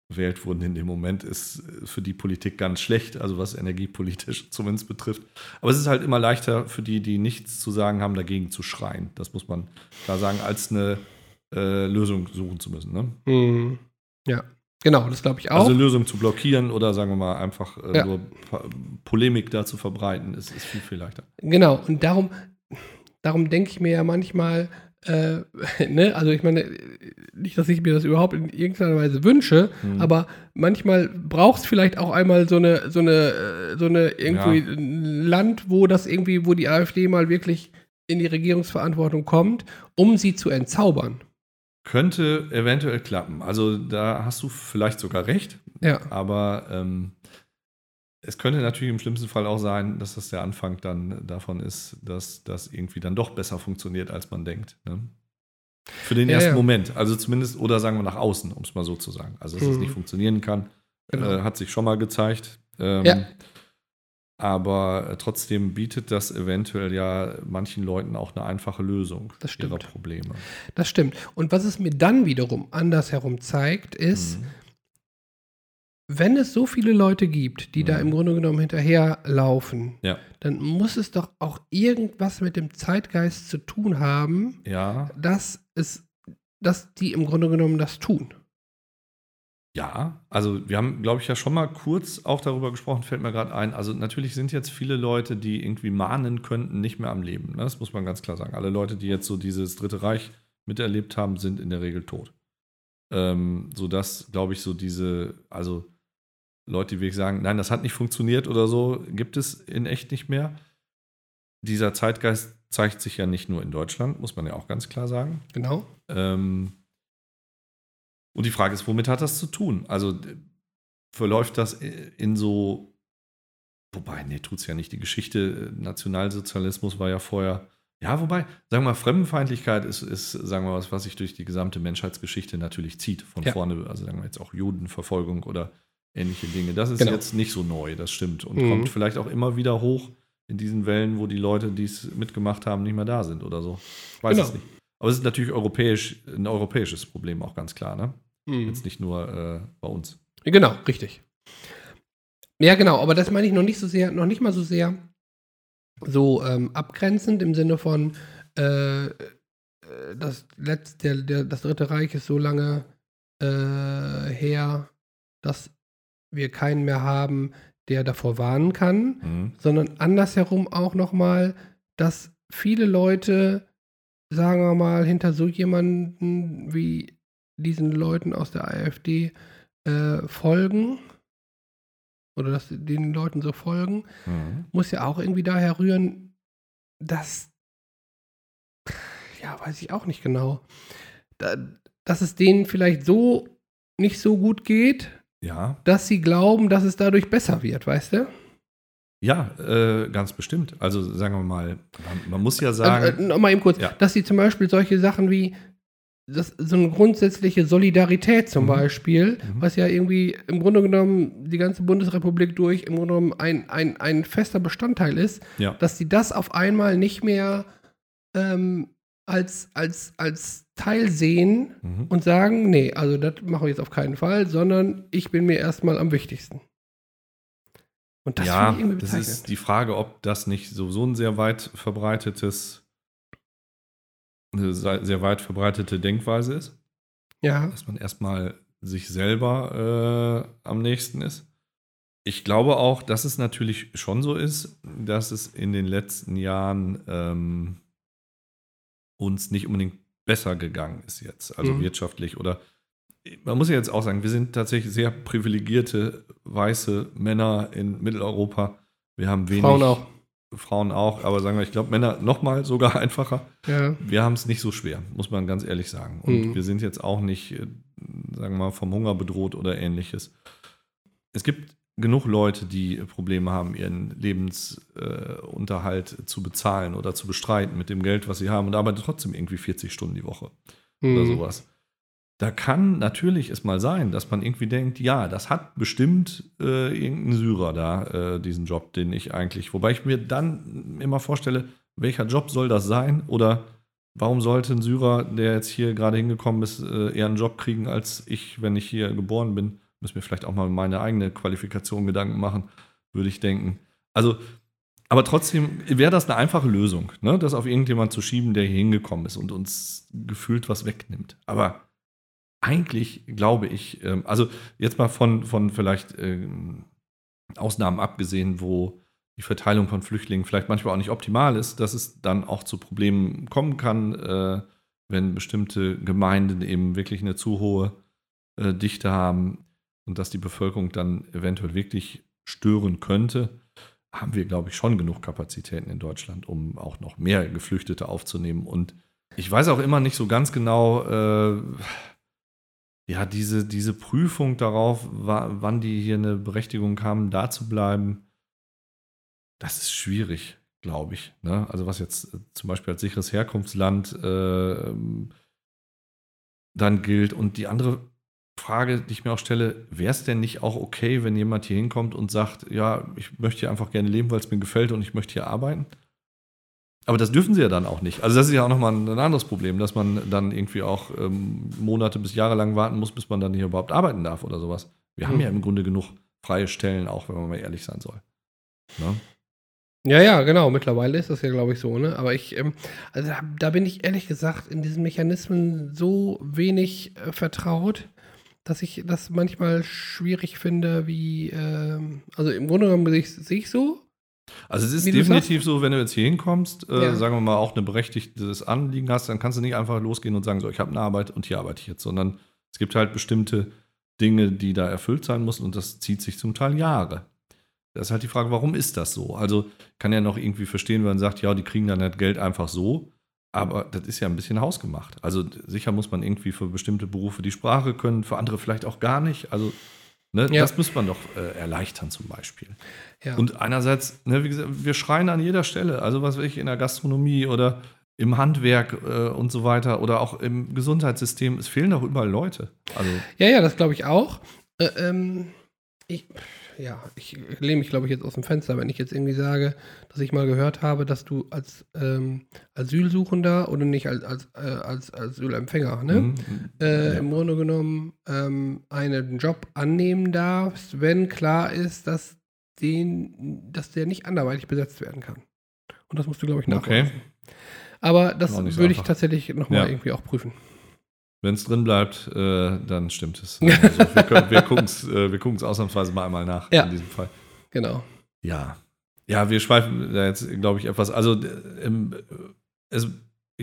S1: reingewählt wurden in dem Moment, ist äh, für die Politik ganz schlecht, also was energiepolitisch zumindest betrifft. Aber es ist halt immer leichter für die, die nichts zu sagen haben, dagegen zu schreien. Das muss man klar sagen, als eine äh, Lösung suchen zu müssen. Ne?
S2: Hm. Ja, genau, das glaube ich auch.
S1: Also eine Lösung zu blockieren oder sagen wir mal einfach äh,
S2: Ja.
S1: nur Polemik da zu verbreiten, ist, ist viel, viel leichter.
S2: Genau, und darum, darum denke ich mir ja manchmal, äh, ne, also ich meine, nicht, dass ich mir das überhaupt in irgendeiner Weise wünsche,
S1: Hm.
S2: aber manchmal braucht es vielleicht auch einmal so eine, so eine, äh, so eine irgendwie ein Land, wo das irgendwie, wo die AfD mal wirklich in die Regierungsverantwortung kommt, um sie zu entzaubern.
S1: Könnte eventuell klappen. Also da hast du vielleicht sogar recht,
S2: Ja,
S1: aber ähm, es könnte natürlich im schlimmsten Fall auch sein, dass das der Anfang dann davon ist, dass das irgendwie dann doch besser funktioniert, als man denkt. Ne? Für den
S2: Ja,
S1: ersten
S2: ja.
S1: Moment, also zumindest, oder sagen wir nach außen, um es mal so zu sagen. Also, dass es
S2: Mhm.
S1: nicht funktionieren kann,
S2: Genau.
S1: äh, hat sich schon mal gezeigt. Ähm,
S2: Ja.
S1: Aber äh, trotzdem bietet das eventuell ja manchen Leuten auch eine einfache Lösung
S2: Das
S1: ihrer
S2: stimmt.
S1: Probleme.
S2: das stimmt. Und was es mir dann wiederum andersherum zeigt, ist,
S1: Mhm.
S2: Wenn es so viele Leute gibt, die da
S1: Mhm.
S2: im Grunde genommen hinterherlaufen,
S1: Ja.
S2: dann muss es doch auch irgendwas mit dem Zeitgeist zu tun haben,
S1: Ja,
S2: dass es, dass die im Grunde genommen das tun.
S1: Ja, also wir haben, glaube ich, ja schon mal kurz auch darüber gesprochen, fällt mir gerade ein. Also natürlich sind jetzt viele Leute, die irgendwie mahnen könnten, nicht mehr am Leben. Ne? Das muss man ganz klar sagen. Alle Leute, die jetzt so dieses Dritte Reich miterlebt haben, sind in der Regel tot. Ähm, sodass, glaube ich, so diese, also Leute, die wirklich sagen, nein, das hat nicht funktioniert oder so, gibt es in echt nicht mehr. Dieser Zeitgeist zeigt sich ja nicht nur in Deutschland, muss man ja auch ganz klar sagen.
S2: Genau.
S1: Ähm, und die Frage ist, womit hat das zu tun? Also verläuft das in so, wobei, nee, tut es ja nicht. Die Geschichte äh, Nationalsozialismus war ja vorher, ja, wobei, sagen wir mal, Fremdenfeindlichkeit ist, ist, sagen wir mal, was, was sich durch die gesamte Menschheitsgeschichte natürlich zieht. Von
S2: Ja.
S1: vorne, also sagen wir jetzt auch Judenverfolgung oder ähnliche Dinge. Das ist
S2: Genau.
S1: jetzt nicht so neu, das stimmt. Und
S2: Mhm.
S1: kommt vielleicht auch immer wieder hoch in diesen Wellen, wo die Leute, die es mitgemacht haben, nicht mehr da sind oder so. Ich weiß
S2: Genau.
S1: es nicht. Aber es ist natürlich europäisch, ein europäisches Problem auch ganz klar, ne?
S2: Mhm.
S1: Jetzt nicht nur äh, bei uns.
S2: Genau, richtig. Ja, genau, aber das meine ich noch nicht so sehr, noch nicht mal so sehr so ähm, abgrenzend im Sinne von äh, äh, das, Letz-, der, der, das Dritte Reich ist so lange äh, her, dass wir keinen mehr haben, der davor warnen kann,
S1: Mhm.
S2: sondern andersherum auch nochmal, dass viele Leute, sagen wir mal, hinter so jemanden wie diesen Leuten aus der AfD äh, folgen oder dass sie den Leuten so folgen,
S1: Mhm.
S2: muss ja auch irgendwie daher rühren, dass, ja, weiß ich auch nicht genau, da, dass es denen vielleicht so nicht so gut geht,
S1: Ja,
S2: dass sie glauben, dass es dadurch besser wird, weißt du?
S1: ja, äh, ganz bestimmt. Also sagen wir mal, man, man muss ja sagen,
S2: Also, äh, noch mal eben kurz,
S1: Ja.
S2: dass sie zum Beispiel solche Sachen wie das, so eine grundsätzliche Solidarität zum
S1: Mhm.
S2: Beispiel,
S1: Mhm.
S2: was ja irgendwie im Grunde genommen die ganze Bundesrepublik durch im Grunde genommen ein, ein, ein fester Bestandteil ist,
S1: ja,
S2: dass die das auf einmal nicht mehr ähm, als, als, als Teil sehen
S1: mhm.
S2: und sagen, nee, also das machen wir jetzt auf keinen Fall, sondern ich bin mir erstmal am wichtigsten. Und das
S1: ja,
S2: ich
S1: das ist die Frage, ob das nicht so, ein sehr weit verbreitetes eine sehr sehr weit verbreitete Denkweise ist.
S2: Ja.
S1: dass man erstmal sich selber äh, am nächsten ist. Ich glaube auch, dass es natürlich schon so ist, dass es in den letzten Jahren ähm, uns nicht unbedingt besser gegangen ist jetzt, also
S2: Mhm.
S1: wirtschaftlich oder man muss ja jetzt auch sagen, wir sind tatsächlich sehr privilegierte weiße Männer in Mitteleuropa. Wir haben wenig
S2: Frauen auch.
S1: Frauen auch, aber sagen wir, ich glaube Männer noch mal sogar einfacher
S2: Ja.
S1: wir haben es nicht so schwer, muss man ganz ehrlich sagen. Und
S2: Mhm.
S1: wir sind jetzt auch nicht, äh, sagen wir mal, vom Hunger bedroht oder ähnliches. Es gibt genug Leute, die Probleme haben, ihren Lebensunterhalt äh, zu bezahlen oder zu bestreiten mit dem Geld, was sie haben und arbeiten trotzdem irgendwie 40 Stunden die Woche oder
S2: Mhm.
S1: sowas. Da kann natürlich es mal sein, dass man irgendwie denkt, ja, das hat bestimmt äh, irgendein Syrer da, äh, diesen Job, den ich eigentlich, wobei ich mir dann immer vorstelle, welcher Job soll das sein? Oder warum sollte ein Syrer, der jetzt hier gerade hingekommen ist, äh, eher einen Job kriegen als ich, wenn ich hier geboren bin? Müssen mir vielleicht auch mal meine eigene Qualifikation Gedanken machen, würde ich denken. Also, aber trotzdem wäre das eine einfache Lösung, ne? das auf irgendjemand zu schieben, der hier hingekommen ist und uns gefühlt was wegnimmt. Aber eigentlich glaube ich, ähm, also jetzt mal von, von vielleicht ähm, Ausnahmen abgesehen, wo die Verteilung von Flüchtlingen vielleicht manchmal auch nicht optimal ist, dass es dann auch zu Problemen kommen kann, äh, wenn bestimmte Gemeinden eben wirklich eine zu hohe äh, Dichte haben und dass die Bevölkerung dann eventuell wirklich stören könnte, haben wir, glaube ich, schon genug Kapazitäten in Deutschland, um auch noch mehr Geflüchtete aufzunehmen. Und ich weiß auch immer nicht so ganz genau, äh, ja, diese, diese Prüfung darauf, wa wann die hier eine Berechtigung haben, da zu bleiben, das ist schwierig, glaube ich. Ne? Also was jetzt äh, zum Beispiel als sicheres Herkunftsland äh, ähm, dann gilt. Und die andere Frage, die ich mir auch stelle, wäre es denn nicht auch okay, wenn jemand hier hinkommt und sagt, ja, ich möchte hier einfach gerne leben, weil es mir gefällt und ich möchte hier arbeiten? Aber das dürfen sie ja dann auch nicht. Also das ist ja auch nochmal ein anderes Problem, dass man dann irgendwie auch ähm, Monate bis Jahre lang warten muss, bis man dann hier überhaupt arbeiten darf oder sowas. Wir haben
S2: Mhm.
S1: ja im Grunde genug freie Stellen, auch wenn man mal ehrlich sein soll. Ne?
S2: Ja, ja, genau. Mittlerweile ist das ja, glaube ich, so, ne? Aber ich, ähm, also da, da bin ich ehrlich gesagt in diesen Mechanismen so wenig äh, vertraut, dass ich das manchmal schwierig finde, wie, ähm, also im Grunde genommen sehe ich, sehe ich so.
S1: Also es ist definitiv so, wenn du jetzt hier hinkommst, äh,
S2: Ja.
S1: sagen wir mal, auch ein berechtigtes Anliegen hast, dann kannst du nicht einfach losgehen und sagen, so, ich habe eine Arbeit und hier arbeite ich jetzt, sondern es gibt halt bestimmte Dinge, die da erfüllt sein müssen und das zieht sich zum Teil Jahre. Das ist halt die Frage, warum ist das so? Also kann ja noch irgendwie verstehen, wenn man sagt, ja, die kriegen dann halt Geld einfach so, aber das ist ja ein bisschen hausgemacht. Also sicher muss man irgendwie für bestimmte Berufe die Sprache können, für andere vielleicht auch gar nicht. Also ne,
S2: Ja.
S1: das muss man doch äh, erleichtern zum Beispiel.
S2: Ja.
S1: Und einerseits, ne, wie gesagt, wir schreien an jeder Stelle, also was weiß ich, in der Gastronomie oder im Handwerk äh, und so weiter oder auch im Gesundheitssystem, es fehlen doch überall Leute. Also,
S2: Ja, ja, das glaube ich auch. Äh, ähm, ich, ja, ich lehne mich, glaube ich, jetzt aus dem Fenster, wenn ich jetzt irgendwie sage, dass ich mal gehört habe, dass du als ähm, Asylsuchender oder nicht als, als, äh, als Asylempfänger, ne?
S1: mhm,
S2: äh,
S1: ja.
S2: im Grunde genommen ähm, einen Job annehmen darfst, wenn klar ist, dass, den, dass der nicht anderweitig besetzt werden kann. Und das musst du, glaube ich,
S1: Okay.
S2: nachweisen. Aber das würde ich tatsächlich nochmal
S1: Ja.
S2: irgendwie auch prüfen.
S1: Wenn es drin bleibt, äh, dann stimmt es. Also, wir wir gucken es äh, wir ausnahmsweise mal einmal nach
S2: Ja.
S1: in diesem Fall.
S2: Genau.
S1: Ja. Ja, wir schweifen da jetzt, glaube ich, etwas. Also, äh, ähm, es,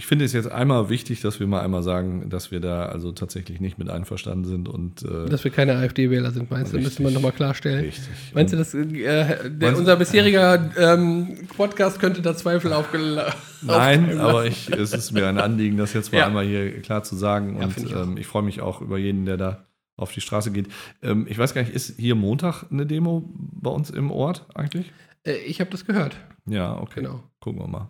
S1: ich finde es jetzt einmal wichtig, dass wir mal einmal sagen, dass wir da also tatsächlich nicht mit einverstanden sind und äh,
S2: Dass wir keine AfD-Wähler sind, meinst du?
S1: Richtig.
S2: Müsste man nochmal klarstellen.
S1: richtig.
S2: Meinst du, dass äh, der, unser bisheriger ähm, Podcast könnte da Zweifel aufgelassen
S1: Nein, aber ich, es ist mir ein Anliegen, das jetzt mal
S2: Ja.
S1: einmal hier klar zu sagen.
S2: Ja,
S1: und
S2: ich
S1: ähm, ich freue mich auch über jeden, der da auf die Straße geht. Ähm, ich weiß gar nicht, ist hier Montag eine Demo bei uns im Ort eigentlich?
S2: Äh, ich habe das gehört.
S1: Ja, okay.
S2: Genau.
S1: Gucken wir mal.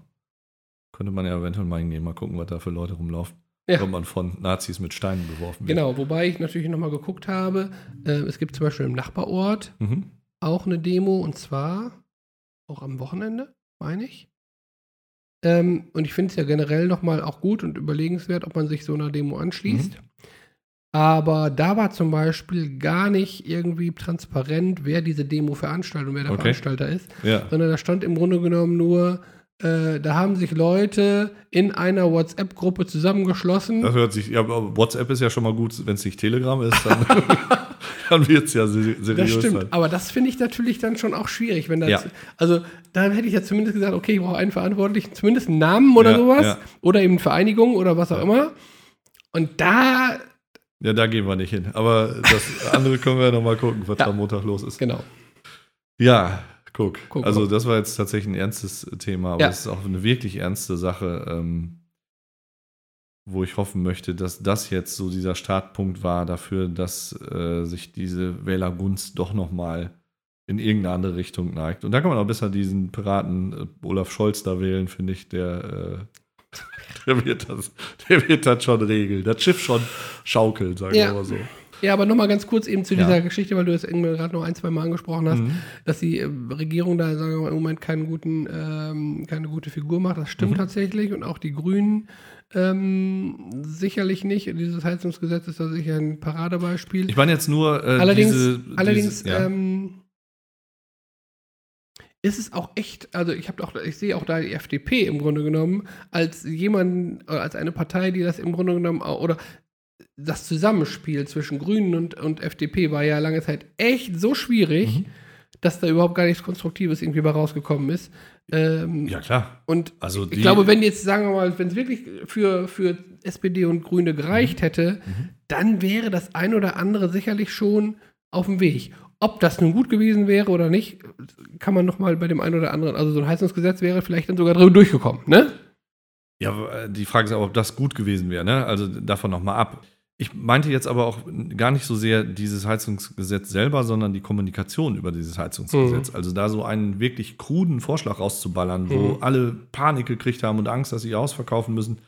S1: Könnte man ja eventuell mal hingehen, mal gucken, was da für Leute rumlaufen.
S2: Ja.
S1: Wenn man von Nazis mit Steinen beworfen wird.
S2: Genau, wobei ich natürlich nochmal geguckt habe. Äh, es gibt zum Beispiel im Nachbarort
S1: Mhm.
S2: auch eine Demo und zwar auch am Wochenende, meine ich. Ähm, und ich finde es ja generell nochmal auch gut und überlegenswert, ob man sich so einer Demo anschließt. Aber da war zum Beispiel gar nicht irgendwie transparent, wer diese Demo veranstaltet und wer der
S1: Okay.
S2: Veranstalter ist,
S1: Ja.
S2: sondern da stand im Grunde genommen nur, Äh, da haben sich Leute in einer WhatsApp-Gruppe zusammengeschlossen.
S1: Das hört sich, ja, aber WhatsApp ist ja schon mal gut, wenn es nicht Telegram ist, dann, dann wird es ja se- seriös
S2: Das stimmt,
S1: sein.
S2: aber das finde ich natürlich dann schon auch schwierig, wenn das,
S1: Ja.
S2: also da hätte ich ja zumindest gesagt, okay, ich brauche einen Verantwortlichen, zumindest einen Namen oder
S1: Ja,
S2: sowas
S1: ja.
S2: oder eben Vereinigung oder was auch immer. Und da,
S1: Ja, da gehen wir nicht hin. Aber das andere können wir ja nochmal gucken, was
S2: Ja.
S1: am Montag los ist.
S2: genau.
S1: Ja, guck.
S2: Guck,
S1: also das war jetzt tatsächlich ein ernstes Thema, aber
S2: Ja.
S1: es ist auch eine wirklich ernste Sache, ähm, wo ich hoffen möchte, dass das jetzt so dieser Startpunkt war dafür, dass äh, sich diese Wählergunst doch nochmal in irgendeine andere Richtung neigt. Und da kann man auch besser diesen Piraten äh, Olaf Scholz da wählen, finde ich, der, äh, der, wird das, der wird das schon regeln. Das Schiff schon schaukeln, sagen
S2: Ja.
S1: wir mal so.
S2: Ja, aber nochmal ganz kurz eben zu
S1: Ja.
S2: dieser Geschichte, weil du es irgendwie gerade noch ein, zwei Mal angesprochen hast,
S1: Mhm.
S2: dass die äh, Regierung da, sagen wir mal, im Moment keinen guten, ähm, keine gute Figur macht. Das stimmt
S1: Mhm.
S2: tatsächlich. Und auch die Grünen ähm, sicherlich nicht. Dieses Heizungsgesetz ist da sicher ein Paradebeispiel.
S1: Ich meine jetzt nur äh,
S2: allerdings,
S1: diese,
S2: allerdings
S1: diese, ja.
S2: ähm, ist es auch echt, also ich habe auch, ich sehe auch da die FDP im Grunde genommen als jemand, äh, als eine Partei, die das im Grunde genommen oder das Zusammenspiel zwischen Grünen und, und FDP war ja lange Zeit echt so schwierig,
S1: Mhm.
S2: dass da überhaupt gar nichts Konstruktives irgendwie bei rausgekommen ist. Ähm,
S1: ja, klar.
S2: und
S1: Also
S2: ich glaube, wenn jetzt, sagen wir mal, wenn es wirklich für, für SPD und Grüne gereicht hätte,
S1: Mhm.
S2: dann wäre das ein oder andere sicherlich schon auf dem Weg. Ob das nun gut gewesen wäre oder nicht, kann man noch mal bei dem einen oder anderen, also so ein Heizungsgesetz wäre vielleicht dann sogar drüber durchgekommen, ne?
S1: Ja, äh, die Frage ist aber, ob das gut gewesen wäre, ne? Also davon nochmal ab. Ich meinte jetzt aber auch gar nicht so sehr dieses Heizungsgesetz selber, sondern die Kommunikation über dieses Heizungsgesetz. Also da so einen wirklich kruden Vorschlag rauszuballern, wo
S2: Mhm.
S1: alle Panik gekriegt haben und Angst, dass sie ihr Haus verkaufen müssen.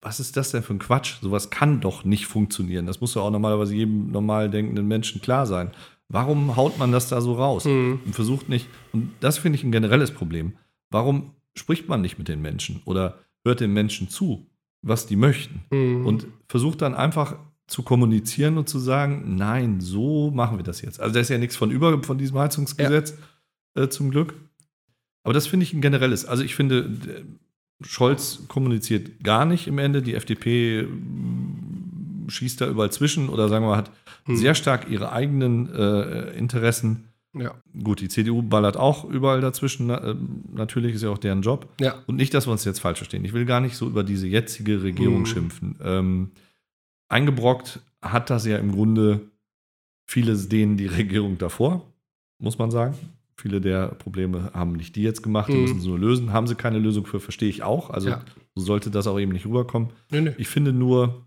S1: Was ist das denn für ein Quatsch? Sowas kann doch nicht funktionieren. Das muss ja auch normalerweise jedem normal denkenden Menschen klar sein. Warum haut man das da so raus?
S2: Mhm.
S1: und versucht nicht, und das finde ich ein generelles Problem. Warum spricht man nicht mit den Menschen oder hört den Menschen zu, was die möchten
S2: Mhm.
S1: und versucht dann einfach zu kommunizieren und zu sagen, nein, so machen wir das jetzt. Also da ist ja nichts von über von diesem Heizungsgesetz äh, zum Glück. Aber das finde ich ein generelles. Also ich finde, d- Scholz kommuniziert gar nicht im Ende. Die FDP mm, schießt da überall zwischen oder sagen wir mal, hat
S2: Mhm.
S1: sehr stark ihre eigenen äh, Interessen.
S2: Ja.
S1: Gut, die CDU ballert auch überall dazwischen. ähm, Natürlich ist ja auch deren Job.
S2: Ja.
S1: Und nicht, dass wir uns jetzt falsch verstehen. Ich will gar nicht so über diese jetzige Regierung
S2: Mhm.
S1: schimpfen. Ähm, eingebrockt hat das ja im Grunde vieles denen die Regierung davor, muss man sagen. Viele der Probleme haben nicht die jetzt gemacht, die
S2: Mhm.
S1: müssen sie nur lösen. Haben sie keine Lösung für, verstehe ich auch. Also
S2: Ja.
S1: so sollte das auch eben nicht rüberkommen.
S2: Nö, nö.
S1: Ich finde nur,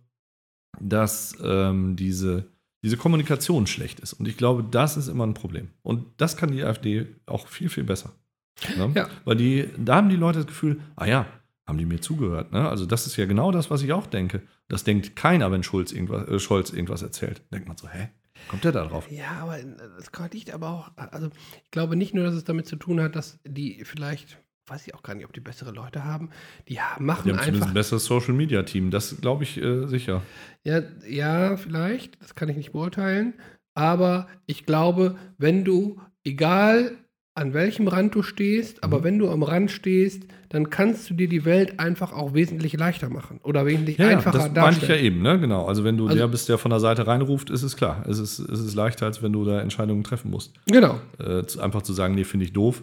S1: dass ähm, diese, diese Kommunikation schlecht ist. Und ich glaube, das ist immer ein Problem. Und das kann die AfD auch viel, viel besser. Ne?
S2: Ja.
S1: Weil die, da haben die Leute das Gefühl, ah ja, haben die mir zugehört. Ne? Also das ist ja genau das, was ich auch denke. Das denkt keiner, wenn Schulz irgendwas, äh, Scholz irgendwas erzählt. Denkt man so, hä? Kommt der da drauf?
S2: Ja, aber das liegt aber auch, also ich glaube nicht nur, dass es damit zu tun hat, dass die vielleicht, weiß ich auch gar nicht, ob die bessere Leute haben, die machen
S1: Die haben zumindest
S2: einfach
S1: ein besseres Social-Media-Team. Das glaube ich äh, sicher.
S2: Ja, ja, vielleicht, das kann ich nicht beurteilen. Aber ich glaube, wenn du, egal an welchem Rand du stehst, aber
S1: Mhm.
S2: wenn du am Rand stehst, dann kannst du dir die Welt einfach auch wesentlich leichter machen oder wesentlich
S1: Ja,
S2: einfacher
S1: das meine ich ja
S2: darstellen.
S1: eben, ne? Genau. Also wenn du
S2: Also-
S1: der bist, der von der Seite reinruft, ist es klar. Es ist, es ist leichter, als wenn du da Entscheidungen treffen musst.
S2: Genau.
S1: Äh, einfach zu sagen, nee, finde ich doof,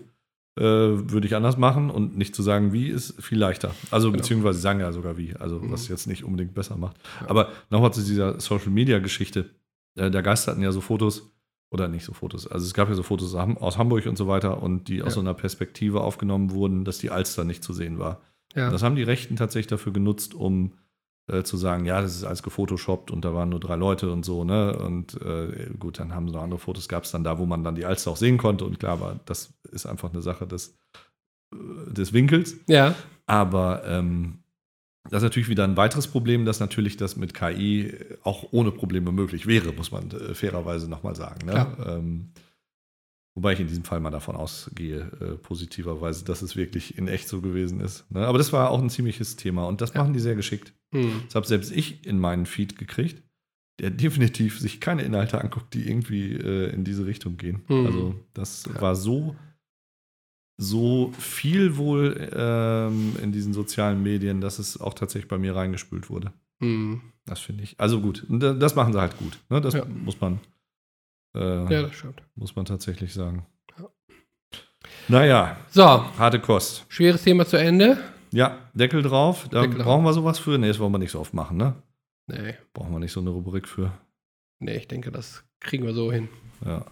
S1: äh, würde ich anders machen und nicht zu sagen, wie, ist viel leichter. Also
S2: Genau.
S1: beziehungsweise sagen ja sogar wie, also
S2: Mhm.
S1: was jetzt nicht unbedingt besser macht.
S2: Ja.
S1: Aber nochmal zu dieser Social-Media-Geschichte. Äh, der Geist hatten ja so Fotos, oder nicht so Fotos, also es gab ja so Fotos aus Ham- aus Hamburg und so weiter und die aus
S2: Ja.
S1: so einer Perspektive aufgenommen wurden, dass die Alster nicht zu sehen war.
S2: Ja.
S1: Das haben die Rechten tatsächlich dafür genutzt, um äh, zu sagen, ja, das ist alles gefotoshoppt und da waren nur drei Leute und so, ne? Und äh, gut, dann haben sie noch andere Fotos, gab es dann da, wo man dann die Alster auch sehen konnte. Und klar, aber das ist einfach eine Sache des, äh, des Winkels.
S2: ja.
S1: Aber ähm, das ist natürlich wieder ein weiteres Problem, dass natürlich das mit KI auch ohne Probleme möglich wäre, muss man äh, fairerweise nochmal sagen. Ne? Ähm, wobei ich in diesem Fall mal davon ausgehe, äh, positiverweise, dass es wirklich in echt so gewesen ist. Ne? Aber das war auch ein ziemliches Thema und das
S2: Ja.
S1: machen die sehr geschickt.
S2: Hm.
S1: Das habe selbst ich in meinen Feed gekriegt, der definitiv sich keine Inhalte anguckt, die irgendwie äh, in diese Richtung gehen.
S2: Mhm.
S1: Also das
S2: Ja.
S1: war so so viel wohl ähm, in diesen sozialen Medien, dass es auch tatsächlich bei mir reingespült wurde.
S2: Hm.
S1: Das finde ich. Also gut, das machen sie halt gut. Ne? Das
S2: Ja.
S1: muss man äh,
S2: Ja, das stimmt.
S1: muss man tatsächlich sagen.
S2: Ja.
S1: Naja,
S2: So,
S1: harte Kost.
S2: schweres Thema zu Ende.
S1: Ja, Deckel drauf. Da
S2: Deckel drauf.
S1: brauchen wir sowas für. Nee, das wollen wir nicht so oft machen, ne?
S2: Nee,
S1: Brauchen wir nicht so eine Rubrik für.
S2: nee, ich denke, das kriegen wir so hin.
S1: Ja.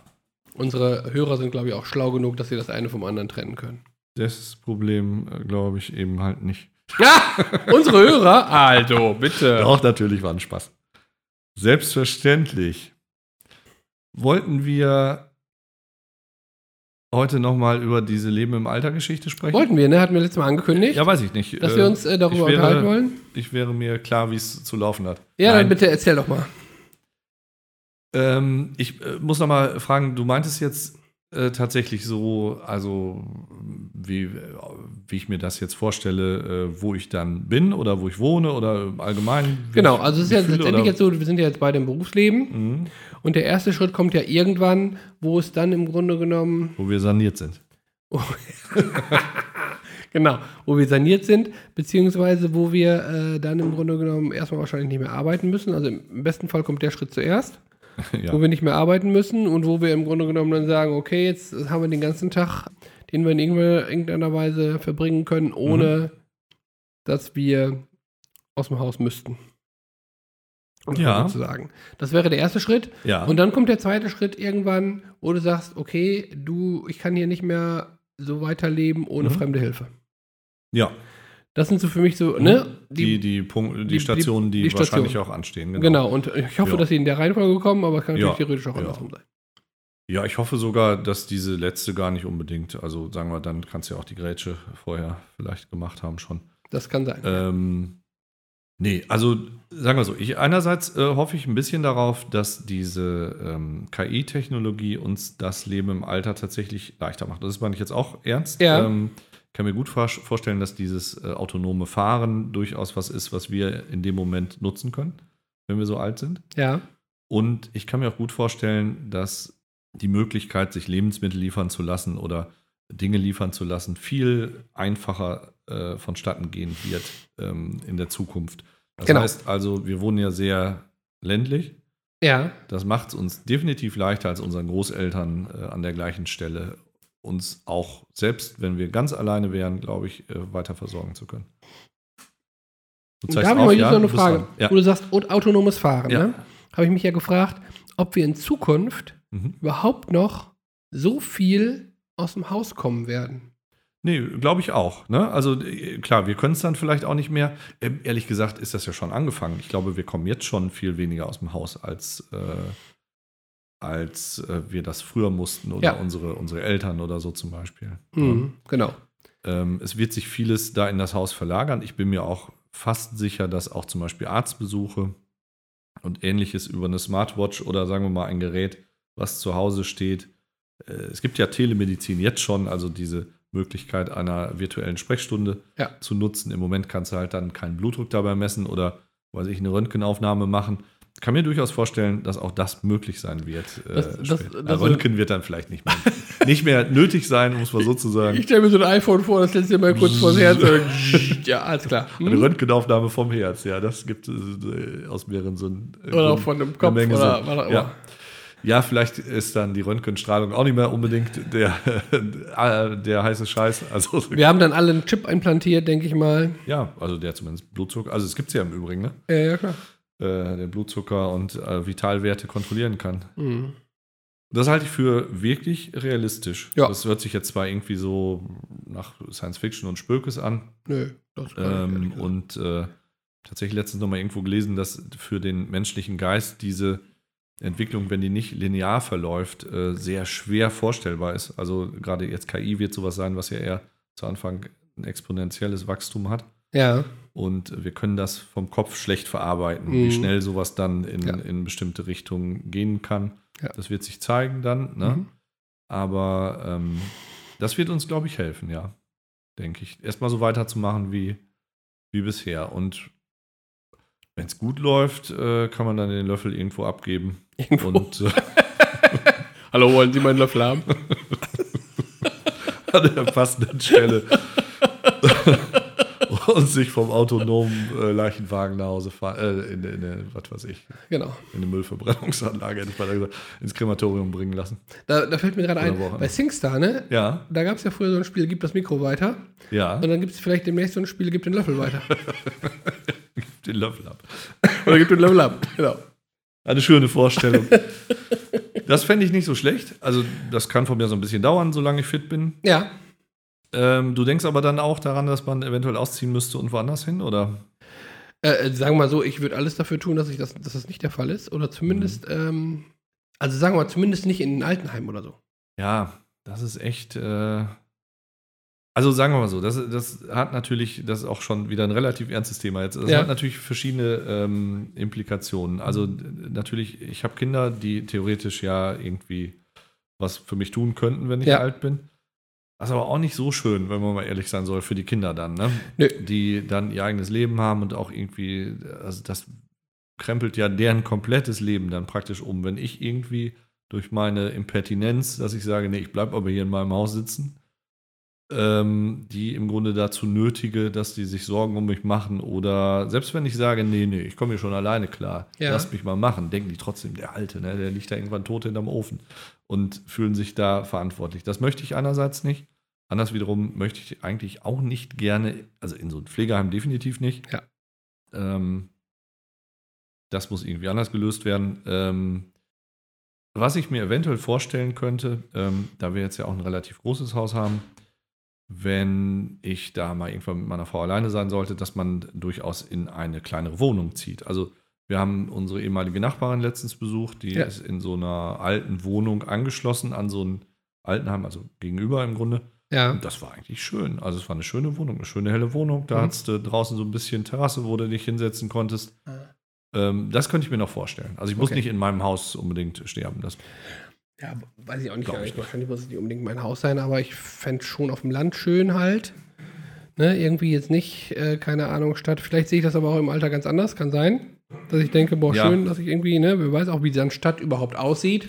S2: Unsere Hörer sind, glaube ich, auch schlau genug, dass sie das eine vom anderen trennen können.
S1: Das Problem, äh, glaube ich, eben halt nicht.
S2: Ja, unsere Hörer? Also, bitte.
S1: Auch natürlich war ein Spaß. Selbstverständlich wollten wir heute nochmal über diese Leben im Alter Geschichte sprechen.
S2: Wollten wir, ne? Hatten wir letztes Mal angekündigt,
S1: Ja, weiß ich nicht.
S2: dass
S1: Äh,
S2: wir uns äh, darüber
S1: wäre-
S2: unterhalten wollen.
S1: Ich wäre mir klar, wie es zu laufen hat.
S2: Ja,
S1: Nein.
S2: dann bitte erzähl doch mal.
S1: Ähm, ich äh, muss noch mal fragen, du meintest jetzt äh, tatsächlich so, also wie, wie ich mir das jetzt vorstelle, äh, wo ich dann bin oder wo ich wohne oder allgemein.
S2: Genau, also es ist ja letztendlich jetzt so, wir sind ja jetzt beide im Berufsleben
S1: Mhm,
S2: und der erste Schritt kommt ja irgendwann, wo es dann im Grunde genommen,
S1: wo wir saniert sind.
S2: genau, wo wir saniert sind, beziehungsweise wo wir äh, dann im Grunde genommen erstmal wahrscheinlich nicht mehr arbeiten müssen. Also im besten Fall kommt der Schritt zuerst,
S1: ja.
S2: wo wir nicht mehr arbeiten müssen und wo wir im Grunde genommen dann sagen, okay, jetzt haben wir den ganzen Tag, den wir in irgendeiner, irgendeiner Weise verbringen können, ohne dass wir aus dem Haus müssten. Um
S1: Ja.
S2: mal so zu sagen. Das wäre der erste Schritt.
S1: ja.
S2: Und dann kommt der zweite Schritt irgendwann, wo du sagst, okay, du, ich kann hier nicht mehr so weiterleben ohne
S1: Mhm.
S2: fremde Hilfe.
S1: ja.
S2: Das sind so für mich so, ne?
S1: Die, die, Punkt, die,
S2: die-
S1: Stationen, die,
S2: die Station.
S1: wahrscheinlich auch anstehen.
S2: genau. und ich hoffe,
S1: Ja.
S2: dass sie in der Reihenfolge kommen, aber es kann natürlich
S1: Ja,
S2: theoretisch auch
S1: ja.
S2: andersrum sein.
S1: Ja, ich hoffe sogar, dass diese letzte gar nicht unbedingt, also sagen wir, dann kannst du ja auch die Grätsche vorher vielleicht gemacht haben schon.
S2: Das kann sein.
S1: Ähm, nee, also sagen wir so, ich einerseits äh, hoffe ich ein bisschen darauf, dass diese ähm, KI-Technologie uns das Leben im Alter tatsächlich leichter macht. Das meine ich jetzt auch ernst.
S2: Ja.
S1: Ähm, kann mir gut vor vorstellen, dass dieses äh, autonome Fahren durchaus was ist, was wir in dem Moment nutzen können, wenn wir so alt sind.
S2: ja.
S1: Und ich kann mir auch gut vorstellen, dass die Möglichkeit, sich Lebensmittel liefern zu lassen oder Dinge liefern zu lassen, viel einfacher äh, vonstatten gehen wird ähm, in der Zukunft. Das
S2: Genau.
S1: heißt also, wir wohnen ja sehr ländlich.
S2: Ja.
S1: Das macht es uns definitiv leichter als unseren Großeltern äh, an der gleichen Stelle, uns auch, selbst wenn wir ganz alleine wären, glaube ich, äh, weiter versorgen zu können. Du
S2: da habe ich mal
S1: ja?
S2: noch eine Frage.
S1: Ja.
S2: Wo du sagst, aut- autonomes Fahren,
S1: Ja.
S2: ne? Habe ich mich ja gefragt, ob wir in Zukunft
S1: Mhm.
S2: überhaupt noch so viel aus dem Haus kommen werden.
S1: Nee, glaube ich auch. Ne? Also äh, klar, wir können es dann vielleicht auch nicht mehr. Ähm, ehrlich gesagt ist das ja schon angefangen. Ich glaube, wir kommen jetzt schon viel weniger aus dem Haus, als, äh, als äh, wir das früher mussten oder
S2: Ja.
S1: unsere, unsere Eltern oder so zum Beispiel.
S2: Mhm. Genau.
S1: Ähm, es wird sich vieles da in das Haus verlagern. Ich bin mir auch fast sicher, dass auch zum Beispiel Arztbesuche und ähnliches über eine Smartwatch oder sagen wir mal ein Gerät, was zu Hause steht. Äh, es gibt ja Telemedizin jetzt schon, also diese Möglichkeit einer virtuellen Sprechstunde
S2: Ja.
S1: zu nutzen. Im Moment kannst du halt dann keinen Blutdruck dabei messen oder weiß ich, eine Röntgenaufnahme machen. Kann mir durchaus vorstellen, dass auch das möglich sein wird. äh,
S2: Das- das-
S1: später.
S2: das-
S1: Na, Röntgen wird dann vielleicht nicht mehr, nicht mehr nötig sein, muss man sozusagen.
S2: Ich stelle mir so ein iPhone vor, das lässt dir mal kurz vors Herz. und- ja, alles klar.
S1: Eine
S2: Hm?
S1: Röntgenaufnahme vom Herz, ja, das gibt äh, aus mehreren so ein, äh,
S2: Oder auch von dem
S1: eine
S2: Kopf
S1: Menge
S2: oder auch immer.
S1: ja. Ja, vielleicht ist dann die Röntgenstrahlung auch nicht mehr unbedingt der, der heiße Scheiß. Also,
S2: Wir haben dann alle einen Chip implantiert, denke ich mal.
S1: ja, also der zumindest Blutzucker, also es gibt es ja im Übrigen, ne?
S2: Ja, ja, klar.
S1: Äh, der Blutzucker und äh, Vitalwerte kontrollieren kann.
S2: Mhm.
S1: Das halte ich für wirklich realistisch.
S2: Ja.
S1: Das hört sich jetzt zwar irgendwie so nach Science Fiction und Spökes an,
S2: Nö, das kann ich
S1: Ähm,
S2: gesagt.
S1: und äh, tatsächlich letztens noch mal irgendwo gelesen, dass für den menschlichen Geist diese Entwicklung, wenn die nicht linear verläuft, äh, sehr schwer vorstellbar ist. Also gerade jetzt KI wird sowas sein, was ja eher zu Anfang ein exponentielles Wachstum hat.
S2: Ja,
S1: Und wir können das vom Kopf schlecht verarbeiten, wie
S2: Mhm.
S1: schnell sowas dann in,
S2: Ja.
S1: in bestimmte Richtungen gehen kann.
S2: Ja.
S1: Das wird sich zeigen dann. Ne?
S2: Mhm.
S1: Aber ähm, das wird uns, glaube ich, helfen, ja. Denke ich. Erstmal so weiterzumachen wie, wie bisher. Und wenn es gut läuft, äh, kann man dann den Löffel irgendwo abgeben.
S2: Irgendwo.
S1: Und äh,
S2: Hallo, wollen Sie meinen Löffel haben?
S1: an der passenden Stelle und sich vom autonomen äh, Leichenwagen nach Hause fahren, äh, in, in, in, was weiß ich,
S2: Genau.
S1: in eine Müllverbrennungsanlage, hätte ich mal gesagt, ins Krematorium bringen lassen.
S2: Da, da fällt mir gerade ein, bei SingStar, ne?
S1: Ja,
S2: Da gab es ja früher so ein Spiel, gib das Mikro weiter.
S1: ja,
S2: Und dann gibt es vielleicht demnächst so ein Spiel, gib den Löffel weiter.
S1: den Löffel ab.
S2: Oder gib den Löffel ab. Genau.
S1: Eine schöne Vorstellung. Das fände ich nicht so schlecht. Also, das kann von mir so ein bisschen dauern, solange ich fit bin.
S2: Ja.
S1: Ähm, du denkst aber dann auch daran, dass man eventuell ausziehen müsste und woanders hin, oder?
S2: Äh, äh, sagen wir mal so, ich würde alles dafür tun, dass, ich das, dass das nicht der Fall ist. Oder zumindest, ähm, also sagen wir mal, zumindest nicht in ein Altenheim oder so.
S1: Ja, das ist echt. Äh also sagen wir mal so, das, das hat natürlich, das ist auch schon wieder ein relativ ernstes Thema jetzt. Das
S2: Ja.
S1: hat natürlich verschiedene ähm, Implikationen. Also d- natürlich, ich habe Kinder, die theoretisch ja irgendwie was für mich tun könnten, wenn ich
S2: Ja.
S1: alt bin. Das ist aber auch nicht so schön, wenn man mal ehrlich sein soll, für die Kinder dann, ne?
S2: Nö.
S1: Die dann ihr eigenes Leben haben und auch irgendwie, also das krempelt ja deren komplettes Leben dann praktisch um. Wenn ich irgendwie durch meine Impertinenz, dass ich sage, nee, ich bleibe aber hier in meinem Haus sitzen, ähm, die im Grunde dazu nötige, dass die sich Sorgen um mich machen oder selbst wenn ich sage, nee, nee, ich komme hier schon alleine klar,
S2: Ja.
S1: lass mich mal machen, denken die trotzdem, der Alte, ne, der liegt da irgendwann tot hinterm Ofen und fühlen sich da verantwortlich. Das möchte ich einerseits nicht. Anders wiederum möchte ich eigentlich auch nicht gerne, also in so ein Pflegeheim definitiv nicht.
S2: Ja.
S1: Ähm, das muss irgendwie anders gelöst werden. Ähm, was ich mir eventuell vorstellen könnte, ähm, da wir jetzt ja auch ein relativ großes Haus haben, wenn ich da mal irgendwann mit meiner Frau alleine sein sollte, dass man durchaus in eine kleinere Wohnung zieht. Also wir haben unsere ehemalige Nachbarin letztens besucht, die
S2: Ja.
S1: ist in so einer alten Wohnung angeschlossen an so ein Altenheim, also gegenüber im Grunde.
S2: Ja.
S1: Und das war eigentlich schön. Also es war eine schöne Wohnung, eine schöne helle Wohnung. Da
S2: Mhm.
S1: hattest du draußen so ein bisschen Terrasse, wo du dich hinsetzen konntest. Ähm, das könnte ich mir noch vorstellen. Also ich muss
S2: Okay.
S1: nicht in meinem Haus unbedingt sterben. Das,
S2: Ja, weiß ich auch nicht.
S1: Ich
S2: eigentlich. Wahrscheinlich muss es nicht unbedingt mein Haus sein, aber ich fände schon auf dem Land schön halt. Ne, irgendwie jetzt nicht, äh, keine Ahnung, Stadt. Vielleicht sehe ich das aber auch im Alter ganz anders, kann sein. Dass ich denke, boah,
S1: Ja.
S2: schön, dass ich irgendwie, ne, wer weiß auch, wie dann Stadt überhaupt aussieht.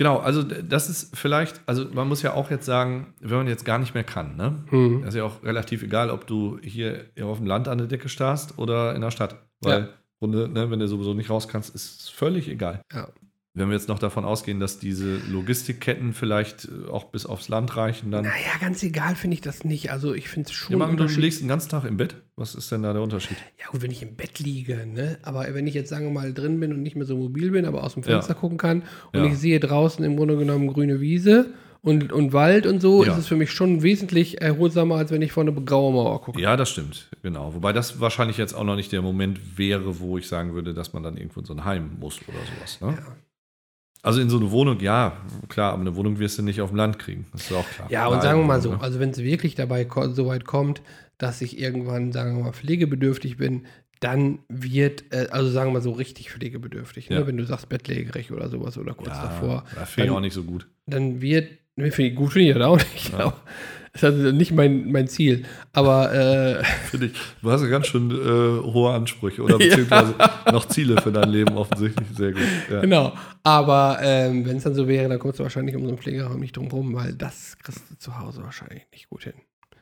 S1: Genau, also das ist vielleicht, also man muss ja auch jetzt sagen, wenn man jetzt gar nicht mehr kann, ne?
S2: Hm.
S1: Das ist ja auch relativ egal, ob du hier auf dem Land an der Decke starrst oder in der Stadt. Weil,
S2: Ja.
S1: im Grunde, ne, wenn du sowieso nicht raus kannst, ist es völlig egal.
S2: Ja.
S1: Wenn wir jetzt noch davon ausgehen, dass diese Logistikketten vielleicht äh, auch bis aufs Land reichen, dann.
S2: Naja, ganz egal finde ich das nicht. Also ich finde es schon.
S1: Ja, du schlägst den ganzen Tag im Bett. Was ist denn da der Unterschied?
S2: Ja, gut, wenn ich im Bett liege, ne? Aber wenn ich jetzt, sagen wir mal, drin bin und nicht mehr so mobil bin, aber aus dem Fenster
S1: Ja.
S2: gucken kann und
S1: Ja.
S2: ich sehe draußen im Grunde genommen grüne Wiese und, und Wald und so,
S1: Ja.
S2: ist es für mich schon wesentlich erholsamer, als wenn ich vor eine graue Mauer gucke.
S1: Ja, das stimmt, genau. Wobei das wahrscheinlich jetzt auch noch nicht der Moment wäre, wo ich sagen würde, dass man dann irgendwo in so ein Heim muss oder sowas. Ne?
S2: Ja.
S1: Also in so eine Wohnung, ja, klar, aber eine Wohnung wirst du nicht auf dem Land kriegen. Das ist auch klar.
S2: Ja, und sagen wir mal so,
S1: ne?
S2: also wenn es wirklich dabei so weit kommt, dass ich irgendwann, sagen wir mal, pflegebedürftig bin, dann wird, äh, also sagen wir mal so richtig pflegebedürftig, ne?
S1: Ja.
S2: wenn du sagst bettlägerig oder sowas oder kurz
S1: ja,
S2: davor,
S1: Das finde ich
S2: dann-
S1: auch nicht so gut.
S2: dann wird, ne, find ich, gut finde ich das auch nicht,
S1: Ja.
S2: Das ist also nicht mein, mein Ziel, aber äh,
S1: Finde ich. Du hast ja ganz schön äh, hohe Ansprüche oder beziehungsweise noch Ziele für dein Leben offensichtlich. Sehr gut. Ja.
S2: Genau. Aber ähm, wenn es dann so wäre, dann kommst du wahrscheinlich um so einen Pflegeraum nicht drum rum, weil das kriegst du zu Hause wahrscheinlich nicht gut hin.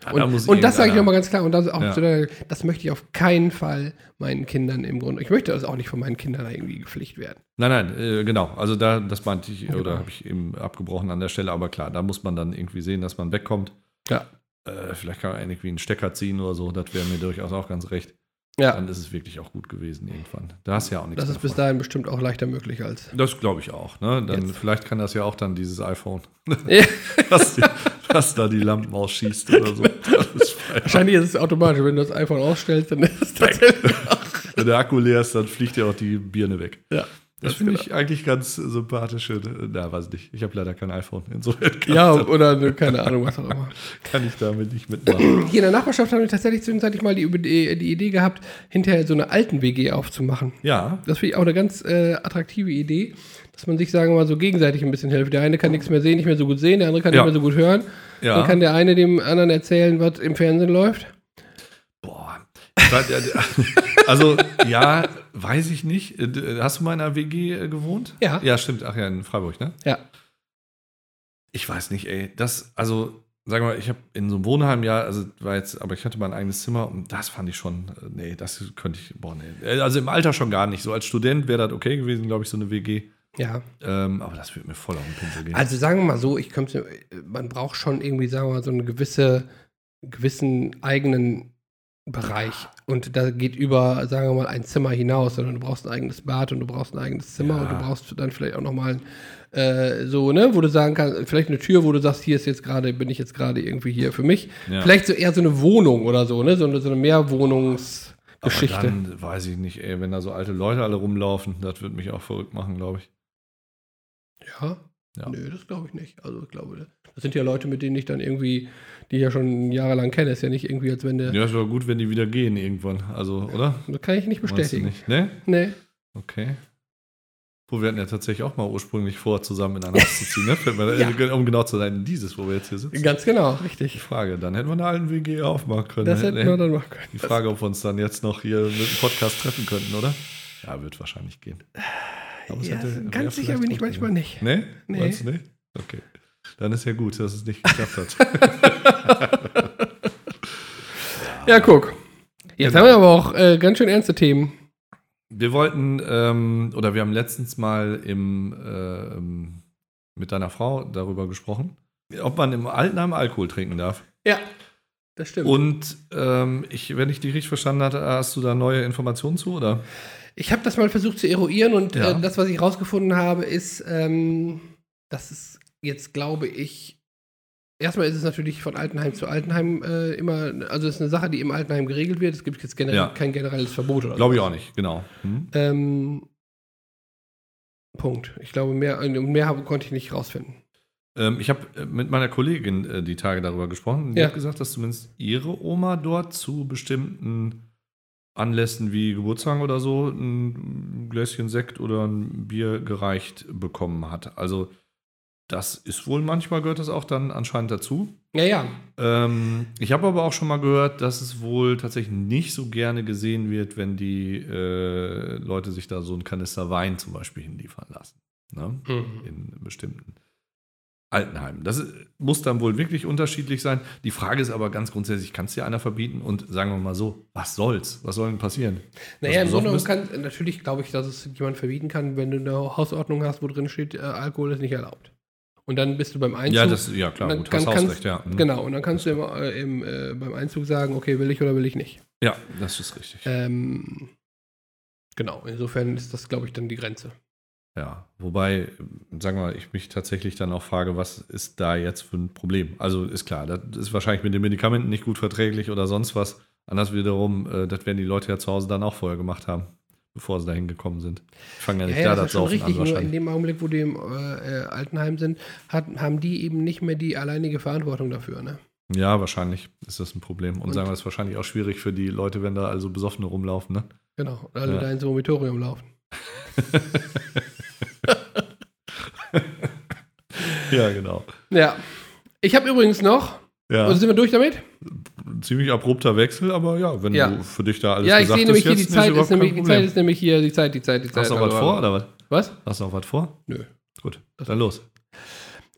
S1: Ja, da
S2: Und, und das sage ich nochmal ganz klar. Und das, auch
S1: Ja.
S2: zu das möchte ich auf keinen Fall meinen Kindern im Grunde. Ich möchte das auch nicht von meinen Kindern irgendwie gepflicht werden.
S1: Nein, nein, äh, genau. Also da, das meinte ich,
S2: Genau.
S1: oder habe ich eben abgebrochen an der Stelle, aber klar, da muss man dann irgendwie sehen, dass man wegkommt.
S2: Ja.
S1: Äh, vielleicht kann man irgendwie einen Stecker ziehen oder so, das wäre mir durchaus auch ganz recht.
S2: Ja,
S1: Dann ist es wirklich auch gut gewesen irgendwann. Da hast ja auch nichts
S2: das ist bis
S1: davon.
S2: dahin bestimmt auch leichter möglich als.
S1: Das glaube ich auch. Ne? Dann
S2: Jetzt.
S1: vielleicht kann das ja auch dann dieses iPhone,
S2: Ja.
S1: was, die, was da die Lampen ausschießt oder so. Ist.
S2: Wahrscheinlich ist es automatisch, wenn du das iPhone ausstellst, dann ist es tatsächlich.
S1: Wenn der Akku leer ist, dann fliegt ja auch die Birne weg.
S2: Ja.
S1: Das finde ich eigentlich ganz sympathische. Na, weiß nicht. Ich habe leider kein iPhone. Insofern
S2: Ja, oder ne, keine Ahnung, was auch immer.
S1: kann ich damit nicht mitmachen.
S2: Hier in der Nachbarschaft haben wir tatsächlich zwischenzeitlich mal die, die, die Idee gehabt, hinterher so eine alten WG aufzumachen.
S1: Ja,
S2: Das finde ich auch eine ganz äh, attraktive Idee, dass man sich, sagen wir mal, so gegenseitig ein bisschen hilft. Der eine kann nichts mehr sehen, nicht mehr so gut sehen, der andere kann
S1: Ja.
S2: nicht mehr so gut hören.
S1: ja.
S2: Dann kann der eine dem anderen erzählen, was im Fernsehen läuft.
S1: Boah. Also, ja, weiß ich nicht. Äh, Hast du mal in einer WG äh, gewohnt?
S2: Ja.
S1: Ja, stimmt. Ach ja, in Freiburg, ne?
S2: Ja.
S1: Ich weiß nicht, ey. Das, also, sagen wir mal, ich habe in so einem Wohnheim, ja, also war jetzt, aber ich hatte mein eigenes Zimmer und das fand ich schon, äh, nee, das könnte ich, boah, nee. Äh, Also im Alter schon gar nicht. So als Student wäre das okay gewesen, glaube ich, so eine WG.
S2: Ja.
S1: Ähm, aber das würde mir voll auf den Pinsel gehen.
S2: Also sagen wir mal so, ich könnte, man braucht schon irgendwie, sagen wir mal, so einen gewisse, gewissen eigenen Bereich. Und da geht über, sagen wir mal, ein Zimmer hinaus, sondern du brauchst ein eigenes Bad und du brauchst ein eigenes Zimmer
S1: Ja.
S2: und du brauchst dann vielleicht auch nochmal äh, so, ne, wo du sagen kannst, vielleicht eine Tür, wo du sagst, hier ist jetzt gerade, bin ich jetzt gerade irgendwie hier für mich.
S1: Ja.
S2: Vielleicht so eher so eine Wohnung oder so, ne? So eine, so eine Mehrwohnungsgeschichte.
S1: Dann weiß ich nicht, ey, wenn da so alte Leute alle rumlaufen, das würde mich auch verrückt machen, glaube ich.
S2: Ja?
S1: Ja.
S2: Nö, das glaube ich nicht. Also ich glaube, das sind ja Leute, mit denen ich dann irgendwie, die ich ja schon jahrelang kenne. Ist ja nicht irgendwie, als wenn der.
S1: Ja, es wäre gut, wenn die wieder gehen irgendwann. Also, oder?
S2: Das kann ich nicht bestätigen.
S1: Nicht? Ne?
S2: Nee.
S1: Okay. Wo wir hatten ja tatsächlich auch mal ursprünglich vor, zusammen in ein Haus zu ziehen, ne?
S2: Ja.
S1: Um genau zu sein, dieses, wo wir jetzt hier sitzen.
S2: Ganz genau,
S1: Die
S2: richtig.
S1: Frage, dann hätten wir eine alten WG aufmachen können.
S2: Das hätten wir dann machen können.
S1: Die Frage, ob wir uns dann jetzt noch hier mit dem Podcast treffen könnten, oder? Ja, wird wahrscheinlich gehen. Aber
S2: Ja,
S1: hätte-
S2: ganz sicher bin ich manchmal nicht.
S1: Nee?
S2: Nee.
S1: Meinst du nicht? Okay. Dann ist ja gut, dass es nicht geklappt hat.
S2: Ja, guck. Jetzt
S1: Genau.
S2: haben wir aber auch äh, ganz schön ernste Themen.
S1: Wir wollten, ähm, oder wir haben letztens mal im, ähm, mit deiner Frau darüber gesprochen, ob man im Altenheim Alkohol trinken darf.
S2: Ja, das stimmt.
S1: Und ähm, ich, wenn ich dich richtig verstanden hatte, hast du da neue Informationen zu, oder?
S2: Ich habe das mal versucht zu eruieren und
S1: Ja.
S2: äh, das, was ich rausgefunden habe, ist, ähm, dass es jetzt, glaube ich, erstmal ist es natürlich von Altenheim zu Altenheim äh, immer, also es ist eine Sache, die im Altenheim geregelt wird. Es gibt jetzt generell
S1: Ja.
S2: kein generelles Verbot oder
S1: Glaube ich auch nicht, genau. Hm?
S2: Ähm, Punkt. Ich glaube, mehr, äh, mehr konnte ich nicht rausfinden.
S1: Ähm, ich habe äh, mit meiner Kollegin äh, die Tage darüber gesprochen. Die
S2: Ja.
S1: hat gesagt, dass zumindest ihre Oma dort zu bestimmten Anlässen wie Geburtstag oder so ein Gläschen Sekt oder ein Bier gereicht bekommen hat. Also das ist wohl manchmal gehört das auch dann anscheinend dazu.
S2: Ja, ja.
S1: Ähm, ich habe aber auch schon mal gehört, dass es wohl tatsächlich nicht so gerne gesehen wird, wenn die äh, Leute sich da so einen Kanister Wein zum Beispiel hinliefern lassen. Ne?
S2: Mhm.
S1: in bestimmten Altenheimen. Das ist- muss dann wohl wirklich unterschiedlich sein. Die Frage ist aber ganz grundsätzlich, kann es dir einer verbieten? Und sagen wir mal so, was soll's? Was soll denn passieren?
S2: Naja, im Grunde kann, natürlich glaube ich, dass es jemand verbieten kann, wenn du eine Hausordnung hast, wo drin steht, äh, Alkohol ist nicht erlaubt. Und dann bist du beim Einzug.
S1: Ja, das, ja klar,
S2: dann
S1: gut,
S2: kann-
S1: hast
S2: kannst-
S1: Hausrecht, ja. Mhm.
S2: Genau, und dann kannst du im, äh, im, äh, beim Einzug sagen, okay, will ich oder will ich nicht.
S1: Ja, das ist richtig.
S2: Ähm, genau, insofern ist das, glaube ich, dann die Grenze.
S1: Ja, wobei, sagen wir mal, ich mich tatsächlich dann auch frage, was ist da jetzt für ein Problem? Also ist klar, das ist wahrscheinlich mit den Medikamenten nicht gut verträglich oder sonst was. Anders wiederum, äh, das werden die Leute ja zu Hause dann auch vorher gemacht haben, bevor sie dahin gekommen sind. Die fangen ja nicht da
S2: das
S1: Saufen
S2: richtig,
S1: an
S2: nur in
S1: wahrscheinlich.
S2: dem Augenblick, wo die im äh, Altenheim sind, hat, haben die eben nicht mehr die alleinige Verantwortung dafür. Ne?
S1: Ja, wahrscheinlich ist das ein Problem. Und,
S2: Und-
S1: sagen wir, das ist wahrscheinlich auch schwierig für die Leute, wenn da also Besoffene rumlaufen, ne?
S2: Genau, alle
S1: Ja.
S2: da ins Vomitorium laufen.
S1: Ja, genau.
S2: Ja. Ich habe übrigens noch,
S1: Ja,
S2: also sind wir durch damit?
S1: ein ziemlich abrupter Wechsel, aber ja, wenn
S2: Ja.
S1: du für dich da alles
S2: ja, ich
S1: gesagt
S2: sehe nämlich
S1: hast,
S2: hier, die Zeit
S1: überhaupt
S2: ist, nämlich, die Zeit ist nämlich hier, die Zeit, die Zeit, die Zeit.
S1: Hast du noch was vor, oder was?
S2: Was?
S1: Hast du noch was vor?
S2: Nö.
S1: Gut, dann los.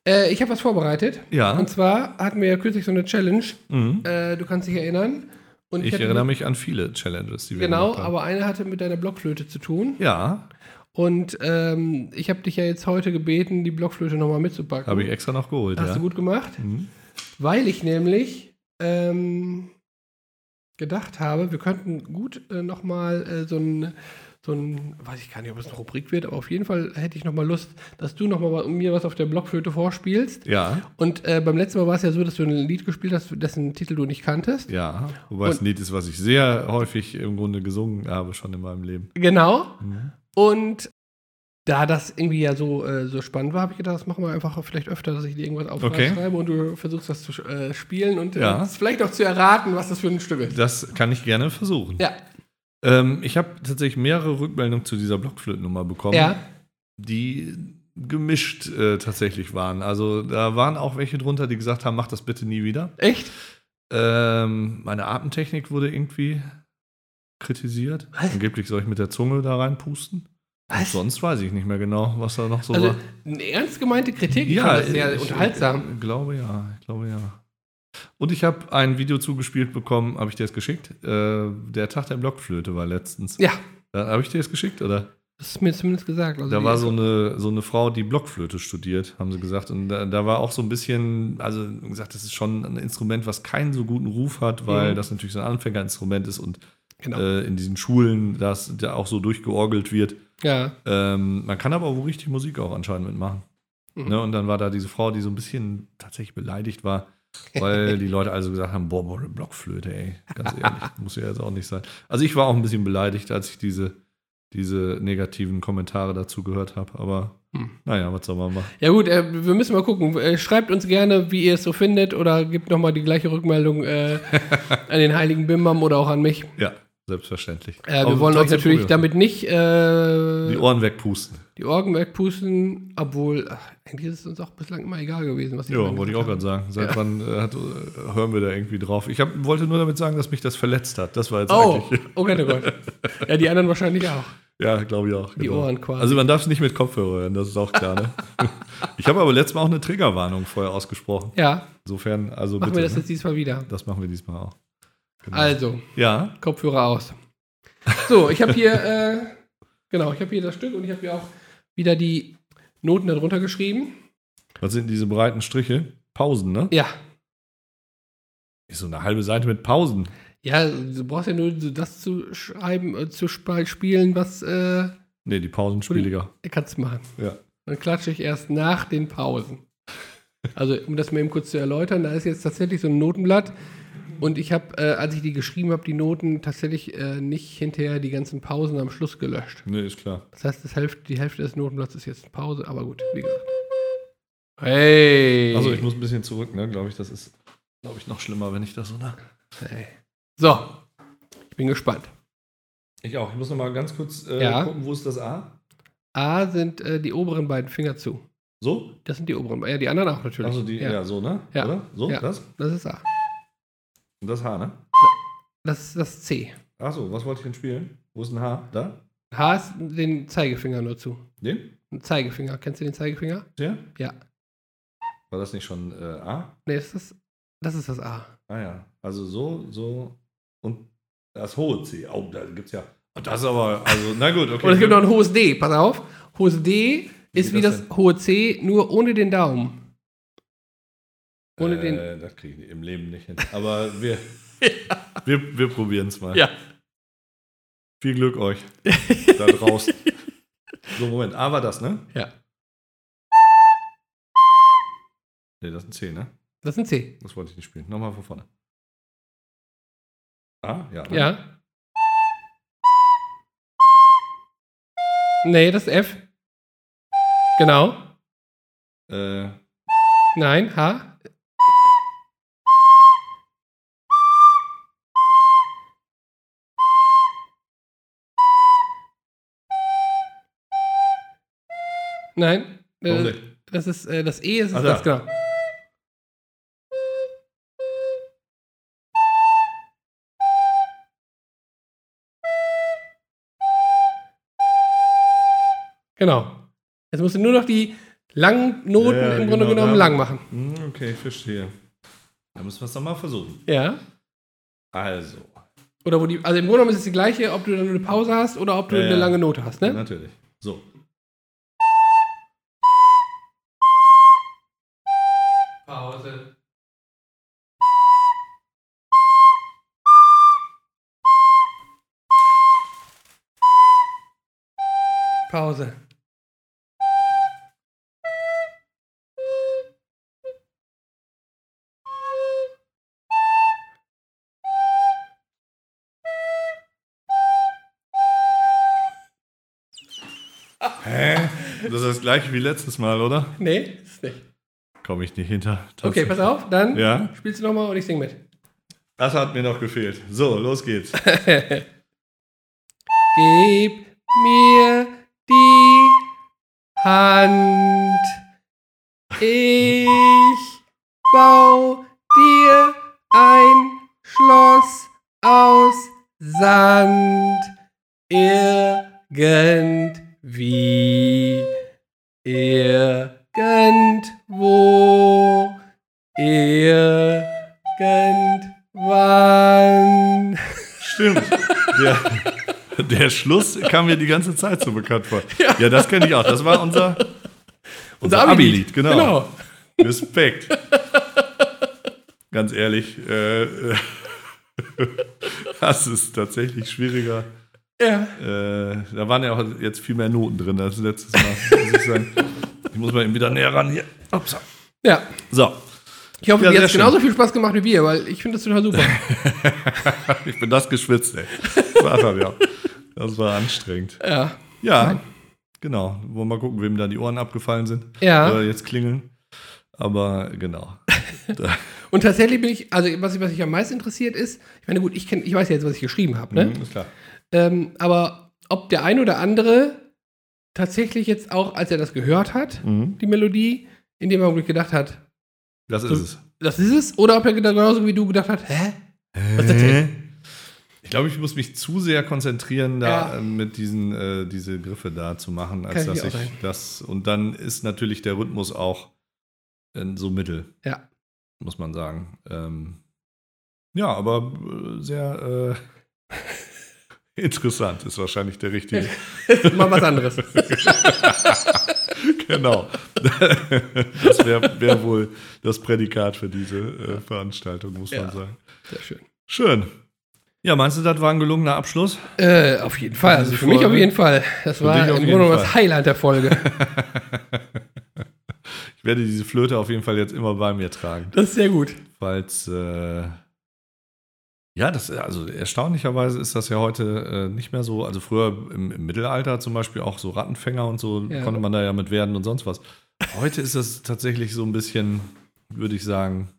S2: Äh, ich habe was vorbereitet.
S1: Ja,
S2: Und zwar hatten wir ja kürzlich so eine Challenge.
S1: mhm.
S2: Äh, du kannst dich erinnern. Und
S1: ich
S2: hatte-
S1: erinnere mich an viele Challenges, die wir
S2: Genau, aber eine hatte mit deiner Blockflöte zu tun.
S1: Ja,
S2: Und ähm, ich habe dich ja jetzt heute gebeten, die Blockflöte nochmal mitzupacken.
S1: habe ich extra noch geholt,
S2: Hast
S1: ja.
S2: du gut gemacht?
S1: Mhm.
S2: Weil ich nämlich ähm, gedacht habe, wir könnten gut äh, nochmal äh, so ein, so ein, weiß ich gar nicht, ob es eine Rubrik wird, aber auf jeden Fall hätte ich nochmal Lust, dass du nochmal mir was auf der Blockflöte vorspielst.
S1: Ja,
S2: Und äh, beim letzten Mal war es ja so, dass du ein Lied gespielt hast, dessen Titel du nicht kanntest.
S1: ja. Wobei es
S2: Und-
S1: ein Lied ist, was ich sehr häufig im Grunde gesungen habe, schon in meinem Leben.
S2: Genau.
S1: Mhm.
S2: Und da das irgendwie ja so, äh, so spannend war, habe ich gedacht, das machen wir einfach vielleicht öfter, dass ich dir irgendwas
S1: Okay.
S2: aufschreibe und du versuchst das zu äh, spielen und äh,
S1: Ja.
S2: vielleicht auch zu erraten, was das für ein Stück ist.
S1: Das kann ich gerne versuchen.
S2: Ja.
S1: Ähm, ich habe tatsächlich mehrere Rückmeldungen zu dieser Blockflötennummer bekommen.
S2: Ja.
S1: die gemischt äh, tatsächlich waren. Also da waren auch welche drunter, die gesagt haben, mach das bitte nie wieder.
S2: Echt?
S1: Ähm, meine Atemtechnik wurde irgendwie kritisiert.
S2: Was?
S1: Angeblich soll ich mit der Zunge da reinpusten.
S2: Was?
S1: sonst weiß ich nicht mehr genau, was da noch so
S2: Also
S1: war.
S2: eine ernst gemeinte Kritik. Ich fand das sehr
S1: ich-
S2: unterhaltsam.
S1: Ich glaube ja, ich glaube ja. Und ich habe ein Video zugespielt bekommen, habe ich dir das geschickt? Äh, der Tag der Blockflöte war letztens.
S2: Ja,
S1: Da, habe ich dir das geschickt, oder?
S2: das ist mir zumindest gesagt. Also
S1: Da war so eine, so eine Frau, die Blockflöte studiert, haben sie gesagt. Und da, da war auch so ein bisschen, also gesagt, das ist schon ein Instrument, was keinen so guten Ruf hat, weil
S2: Mhm.
S1: das natürlich so ein Anfängerinstrument ist und
S2: Genau.
S1: äh, in diesen Schulen das da auch so durchgeorgelt wird.
S2: Ja.
S1: Ähm, man kann aber auch richtig Musik auch anscheinend mitmachen.
S2: Mhm.
S1: Ne? Und dann war da diese Frau, die so ein bisschen tatsächlich beleidigt war, weil die Leute also gesagt haben, boah, boah, eine Blockflöte, ey. Ganz ehrlich, muss ja jetzt auch nicht sein. Also ich war auch ein bisschen beleidigt, als ich diese, diese negativen Kommentare dazu gehört habe. Aber
S2: Hm.
S1: naja, was soll man machen?
S2: Ja gut, äh, wir müssen mal gucken. Äh, schreibt uns gerne, wie ihr es so findet oder gebt nochmal die gleiche Rückmeldung äh, an den heiligen Bimbam oder auch an mich.
S1: Ja, selbstverständlich.
S2: Äh, wir wollen euch natürlich damit nicht äh,
S1: die Ohren wegpusten.
S2: die Orgen wegpusten, obwohl ach, eigentlich ist es uns auch bislang immer egal gewesen, was die
S1: Ja, wollte ich auch gerade sagen. Seit wann äh, hat, äh, hören wir da irgendwie drauf? Ich hab, wollte nur damit sagen, dass mich das verletzt hat. Das war jetzt.
S2: Oh,
S1: eigentlich.
S2: oh Gott, oh Gott. Ja, die anderen wahrscheinlich auch.
S1: Ja, glaube ich auch.
S2: Die Ohren quasi.
S1: Also man darf es nicht mit Kopfhörer hören, das ist auch klar. Ne? ich habe aber letztes Mal auch eine Triggerwarnung vorher ausgesprochen.
S2: Ja,
S1: Insofern, also
S2: machen
S1: bitte.
S2: wir das
S1: ne?
S2: jetzt diesmal wieder.
S1: das machen wir diesmal auch. Genau.
S2: Also,
S1: Ja,
S2: Kopfhörer aus. So, ich habe hier, äh, genau, ich habe hier das Stück und ich habe hier auch wieder die Noten darunter geschrieben.
S1: was sind diese breiten Striche? Pausen, ne?
S2: Ja,
S1: Ist so eine halbe Seite mit Pausen.
S2: ja, du brauchst ja nur das zu schreiben, äh, zu sp spielen, was äh,
S1: Ne, die Pausen spieliger.
S2: kannst du machen.
S1: Ja.
S2: Dann klatsche ich erst nach den Pausen. Also, um das mal eben kurz zu erläutern, da ist jetzt tatsächlich so ein Notenblatt. Und ich habe, äh, als ich die geschrieben habe, die Noten tatsächlich äh, nicht hinterher die ganzen Pausen am Schluss gelöscht.
S1: Ne, ist klar.
S2: Das heißt, das Hälfte, die Hälfte des Notenblatts ist jetzt Pause, aber gut, wie gesagt. Hey!
S1: Also ich muss ein bisschen zurück, ne? Glaube ich, das ist, glaube ich, noch schlimmer, wenn ich das so, ne?
S2: Hey. So, ich bin gespannt.
S1: Ich auch. Ich muss noch mal ganz kurz äh,
S2: Ja.
S1: gucken, wo ist das A?
S2: A sind äh, die oberen beiden Finger zu.
S1: So?
S2: Das sind die oberen. Ja, die anderen auch natürlich.
S1: Also die, ja.
S2: ja,
S1: so, ne?
S2: Ja.
S1: Oder? So,
S2: Ja.
S1: das?
S2: Das ist A.
S1: Und das H, ne?
S2: Das ist das C.
S1: Achso, was wollte ich denn spielen? Wo ist ein H? Da?
S2: H ist den Zeigefinger nur zu.
S1: Den?
S2: Ein Zeigefinger. Kennst du den Zeigefinger?
S1: Der?
S2: Ja.
S1: War das nicht schon äh, A?
S2: Nee, ist das, das ist das A.
S1: Ah ja. Also so, so und das hohe C. Oh, da gibt's ja. Oh, Das ist aber, also, na gut, okay.
S2: Und es gibt noch ein hohes D. Pass auf. Hohes D ist
S1: geht
S2: wie
S1: das
S2: das hohe C, nur ohne den Daumen. Ohne den.
S1: äh, Das kriege ich im Leben nicht hin. Aber wir, wir, wir probieren es mal.
S2: Ja.
S1: Viel Glück euch da draußen. so, Moment. A war das, ne?
S2: Ja.
S1: Ne, das ist ein C, ne?
S2: Das ist ein C.
S1: Das wollte ich nicht spielen. Nochmal von vorne. A? Ja. ne?
S2: Ja. Nee, das ist F. Genau.
S1: Äh,
S2: Nein, H. Nein.
S1: warum
S2: Äh, das ist äh, das E, ist
S1: Ah,
S2: das,
S1: da.
S2: genau. Genau. Jetzt musst du nur noch die langen Noten
S1: Ja,
S2: im Grunde
S1: genau,
S2: genommen
S1: da-
S2: lang machen.
S1: Hm, Okay, verstehe. Da müssen wir es doch mal versuchen.
S2: Ja.
S1: Also,
S2: Oder wo die, also im Grunde genommen ist es die gleiche, ob du dann eine Pause hast oder ob du
S1: Ja,
S2: eine lange Note hast, ne?
S1: natürlich. So.
S2: Pause. Pause.
S1: Hä? Das ist das gleiche wie letztes Mal, oder?
S2: Nee, ist nicht.
S1: Komme ich nicht hinter.
S2: Okay, pass auf, dann
S1: Ja,
S2: spielst du nochmal und ich sing mit.
S1: das hat mir noch gefehlt. So, los geht's.
S2: Gib mir Hand. Ich bau dir ein Schloss aus Sand. Irgendwie, irgendwo, irgendwann.
S1: Stimmt. ja. der Schluss kam mir die ganze Zeit so bekannt vor. Ja, das kenne ich auch. Das war unser, unser
S2: Abi-Lied.
S1: Abi-Lied, genau.
S2: Genau.
S1: Respekt. Ganz ehrlich, äh, das ist tatsächlich schwieriger.
S2: Ja.
S1: Äh, da waren ja auch jetzt viel mehr Noten drin als letztes Mal, muss ich sagen. Ich muss mal eben wieder näher ran hier. Ups.
S2: Ja.
S1: So,
S2: Ich hoffe,
S1: Ja,
S2: dir hat
S1: schön.
S2: genauso viel Spaß gemacht wie wir, weil ich finde das total super.
S1: ich bin das geschwitzt, ey. Das war, ja. Das war anstrengend.
S2: ja.
S1: Ja, genau. Wollen wir mal gucken, wem da die Ohren abgefallen sind.
S2: Ja.
S1: Oder jetzt klingeln. Aber genau.
S2: Und tatsächlich bin ich, also was, was mich am meisten interessiert ist, ich meine, gut, ich, kenn, ich weiß ja jetzt, was ich geschrieben habe, ne?
S1: Mhm, ist klar.
S2: Ähm, aber ob der ein oder andere tatsächlich jetzt auch, als er das gehört hat,
S1: Mhm.
S2: die Melodie, in dem Augenblick gedacht hat,
S1: Das ist es.
S2: das ist es, oder ob er genauso wie du gedacht hat, hä? Was ist das denn?
S1: Ich glaube, ich muss mich zu sehr konzentrieren, da
S2: Ja.
S1: äh, mit diesen äh, diese Griffe da zu machen, als
S2: Kann
S1: dass
S2: ich
S1: ich das. Und dann ist natürlich der Rhythmus auch äh, so mittel,
S2: Ja.
S1: muss man sagen. Ähm, ja, aber äh, sehr äh, interessant ist wahrscheinlich der richtige.
S2: Mal was anderes.
S1: genau. das wäre wär wohl das Prädikat für diese äh, Veranstaltung, muss
S2: Ja.
S1: man sagen.
S2: Sehr schön.
S1: Schön. Ja, meinst du, das war ein gelungener Abschluss?
S2: Äh, auf jeden Fall. Also für mich auf jeden Fall. Das
S1: Für
S2: war im Grunde das. Highlight der Folge.
S1: Ich werde diese Flöte auf jeden Fall jetzt immer bei mir tragen.
S2: Das ist sehr gut.
S1: Falls, äh, ja, das, also erstaunlicherweise ist das ja heute äh, nicht mehr so. Also früher im, im Mittelalter zum Beispiel auch so Rattenfänger und so
S2: Ja.
S1: konnte man da ja mit werden und sonst was. Heute ist das tatsächlich so ein bisschen, würde ich sagen,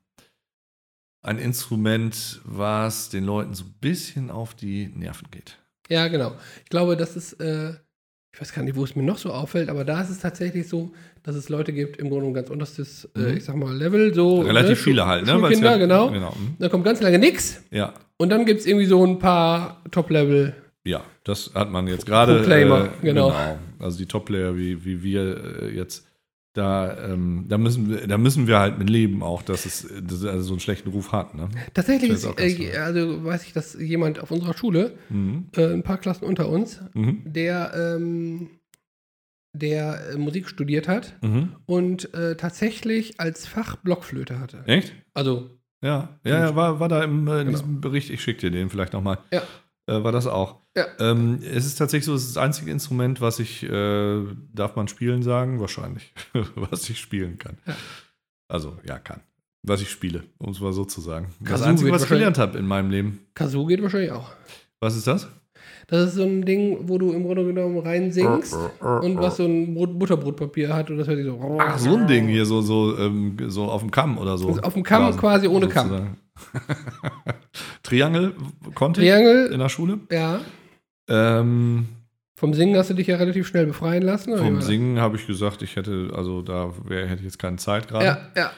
S1: ein Instrument, was den Leuten so ein bisschen auf die Nerven geht.
S2: Ja, genau. Ich glaube, das ist, äh, ich weiß gar nicht, wo es mir noch so auffällt, aber da ist es tatsächlich so, dass es Leute gibt, im Grunde genommen ganz unterstes, äh,
S1: Mhm.
S2: ich sag mal, Level, so.
S1: Relativ
S2: ne,
S1: viele halt, ne?
S2: Schulkinder,
S1: ja,
S2: genau.
S1: genau. hm.
S2: Da kommt ganz lange nix
S1: Ja,
S2: und dann gibt es irgendwie so ein paar Top-Level.
S1: Ja, das hat man jetzt gerade.
S2: Pro-Claimer,
S1: äh,
S2: genau.
S1: Also die Top-Player, wie, wie wir äh, jetzt, da, ähm, da, müssen wir, da müssen wir halt mit leben, auch, dass es dass es also so einen schlechten Ruf hat. Ne?
S2: Tatsächlich ist, äh, also weiß ich, dass jemand auf unserer Schule,
S1: Mhm.
S2: äh, ein paar Klassen unter uns,
S1: Mhm.
S2: der, ähm, der äh, Musik studiert hat
S1: Mhm.
S2: und äh, tatsächlich als Fach Blockflöte hatte.
S1: Echt?
S2: Also,
S1: Ja, ja, ja war, war da im, äh, in
S2: Genau.
S1: diesem Bericht, ich schicke dir den vielleicht nochmal.
S2: Ja.
S1: Äh, war das auch.
S2: Ja.
S1: Ähm, es ist tatsächlich so, es ist das einzige Instrument, was ich, äh, darf man spielen sagen? Wahrscheinlich. was ich spielen kann.
S2: Ja.
S1: Also, ja, kann. Was ich spiele, um es mal so zu sagen. Das
S2: Kazoo
S1: Einzige,
S2: wird
S1: was ich gelernt habe in meinem Leben.
S2: Kazoo geht wahrscheinlich auch.
S1: Was ist das?
S2: Das ist so ein Ding, wo du im Grunde genommen rein singst und was so ein Brot, Butterbrotpapier hat und das hört sich so.
S1: Ach, so ein Ding hier, so, so, ähm, so auf dem Kamm oder so.
S2: Also auf dem Kamm quasi ohne Kamm.
S1: Triangel konnte ich in der Schule.
S2: ja.
S1: Ähm,
S2: Vom Singen hast du dich ja relativ schnell befreien lassen. oder
S1: vom
S2: das?
S1: Singen habe ich gesagt, ich hätte, also da wär, hätte ich jetzt keine Zeit gerade.
S2: Ja, ja.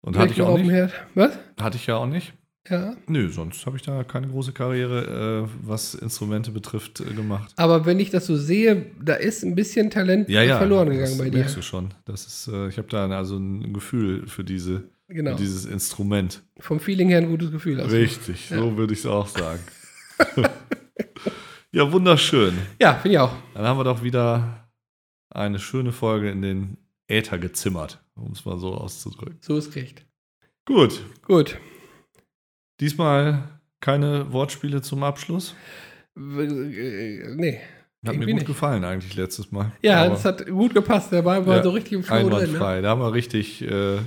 S1: Und hatte ich auch nicht.
S2: Was?
S1: Hatte ich ja auch nicht.
S2: Ja.
S1: Nö, sonst habe ich da keine große Karriere, äh, was Instrumente betrifft, äh, gemacht.
S2: Aber wenn ich das so sehe, da ist ein bisschen Talent
S1: Ja, ja.
S2: verloren
S1: das
S2: gegangen bei dir.
S1: merkst du schon. Das ist, äh, ich habe da also ein Gefühl für diese,
S2: Genau.
S1: dieses Instrument.
S2: Vom Feeling her ein gutes Gefühl. hast du.
S1: Richtig,
S2: Ja.
S1: so würde ich es auch sagen. ja, wunderschön.
S2: Ja, finde ich auch.
S1: Dann haben wir doch wieder eine schöne Folge in den Äther gezimmert, um es mal so auszudrücken.
S2: So ist recht.
S1: Gut,
S2: Gut.
S1: diesmal keine Wortspiele zum Abschluss.
S2: Äh, Nee.
S1: Hat mir gut
S2: nicht.
S1: gefallen eigentlich letztes Mal.
S2: Ja,
S1: Aber
S2: das hat gut gepasst. Der war, war
S1: Ja,
S2: so richtig im Flow drin. Ne?
S1: Da haben wir richtig äh,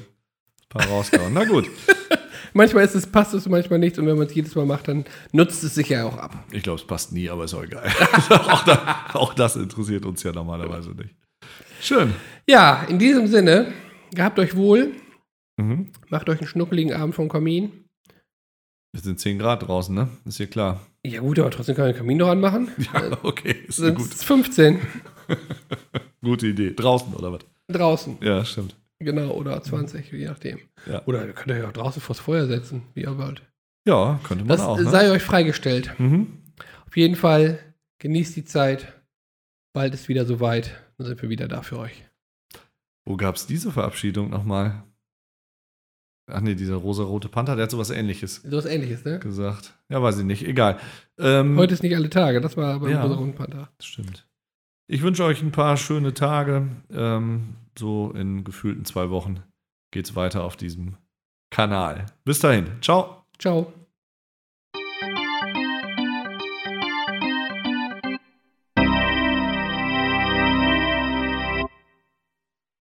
S1: paar rausgehauen. Na gut,
S2: Manchmal ist es, passt es, manchmal nicht. Und wenn man es jedes Mal macht, dann nutzt es sich ja auch ab.
S1: ich glaube, es passt nie, aber ist auch egal. auch, da, auch das interessiert uns ja normalerweise nicht. Schön.
S2: Ja, in diesem Sinne, gehabt euch wohl.
S1: Mhm.
S2: Macht euch einen schnuckeligen Abend vom Kamin.
S1: Es sind 10 Grad draußen, ne? Ist dir klar.
S2: Ja gut, aber trotzdem kann man den Kamin noch anmachen.
S1: Ja, okay. Ist
S2: es 15
S1: gute Idee. Draußen oder was?
S2: draußen.
S1: Ja, stimmt.
S2: Genau, oder 20, je nachdem.
S1: Ja.
S2: Oder ihr könnt euch auch draußen vors Feuer setzen, wie ihr wollt.
S1: Ja, könnte man
S2: Das
S1: auch. Ne?
S2: sei euch freigestellt.
S1: Mhm.
S2: Auf jeden Fall genießt die Zeit. Bald ist wieder soweit. Dann sind wir wieder da für euch.
S1: Wo gab es diese Verabschiedung nochmal? Ach nee, dieser rosa-rote Panther, der hat sowas ähnliches
S2: So was ähnliches, ne?
S1: gesagt. Ja, weiß ich nicht. Egal. Ähm,
S2: Heute ist nicht alle Tage, das war beim
S1: Ja.
S2: rosa-roten Panther.
S1: Stimmt. Ich wünsche euch ein paar schöne Tage. Ähm, so in gefühlten zwei Wochen geht's weiter auf diesem Kanal. Bis dahin. Ciao.
S2: Ciao.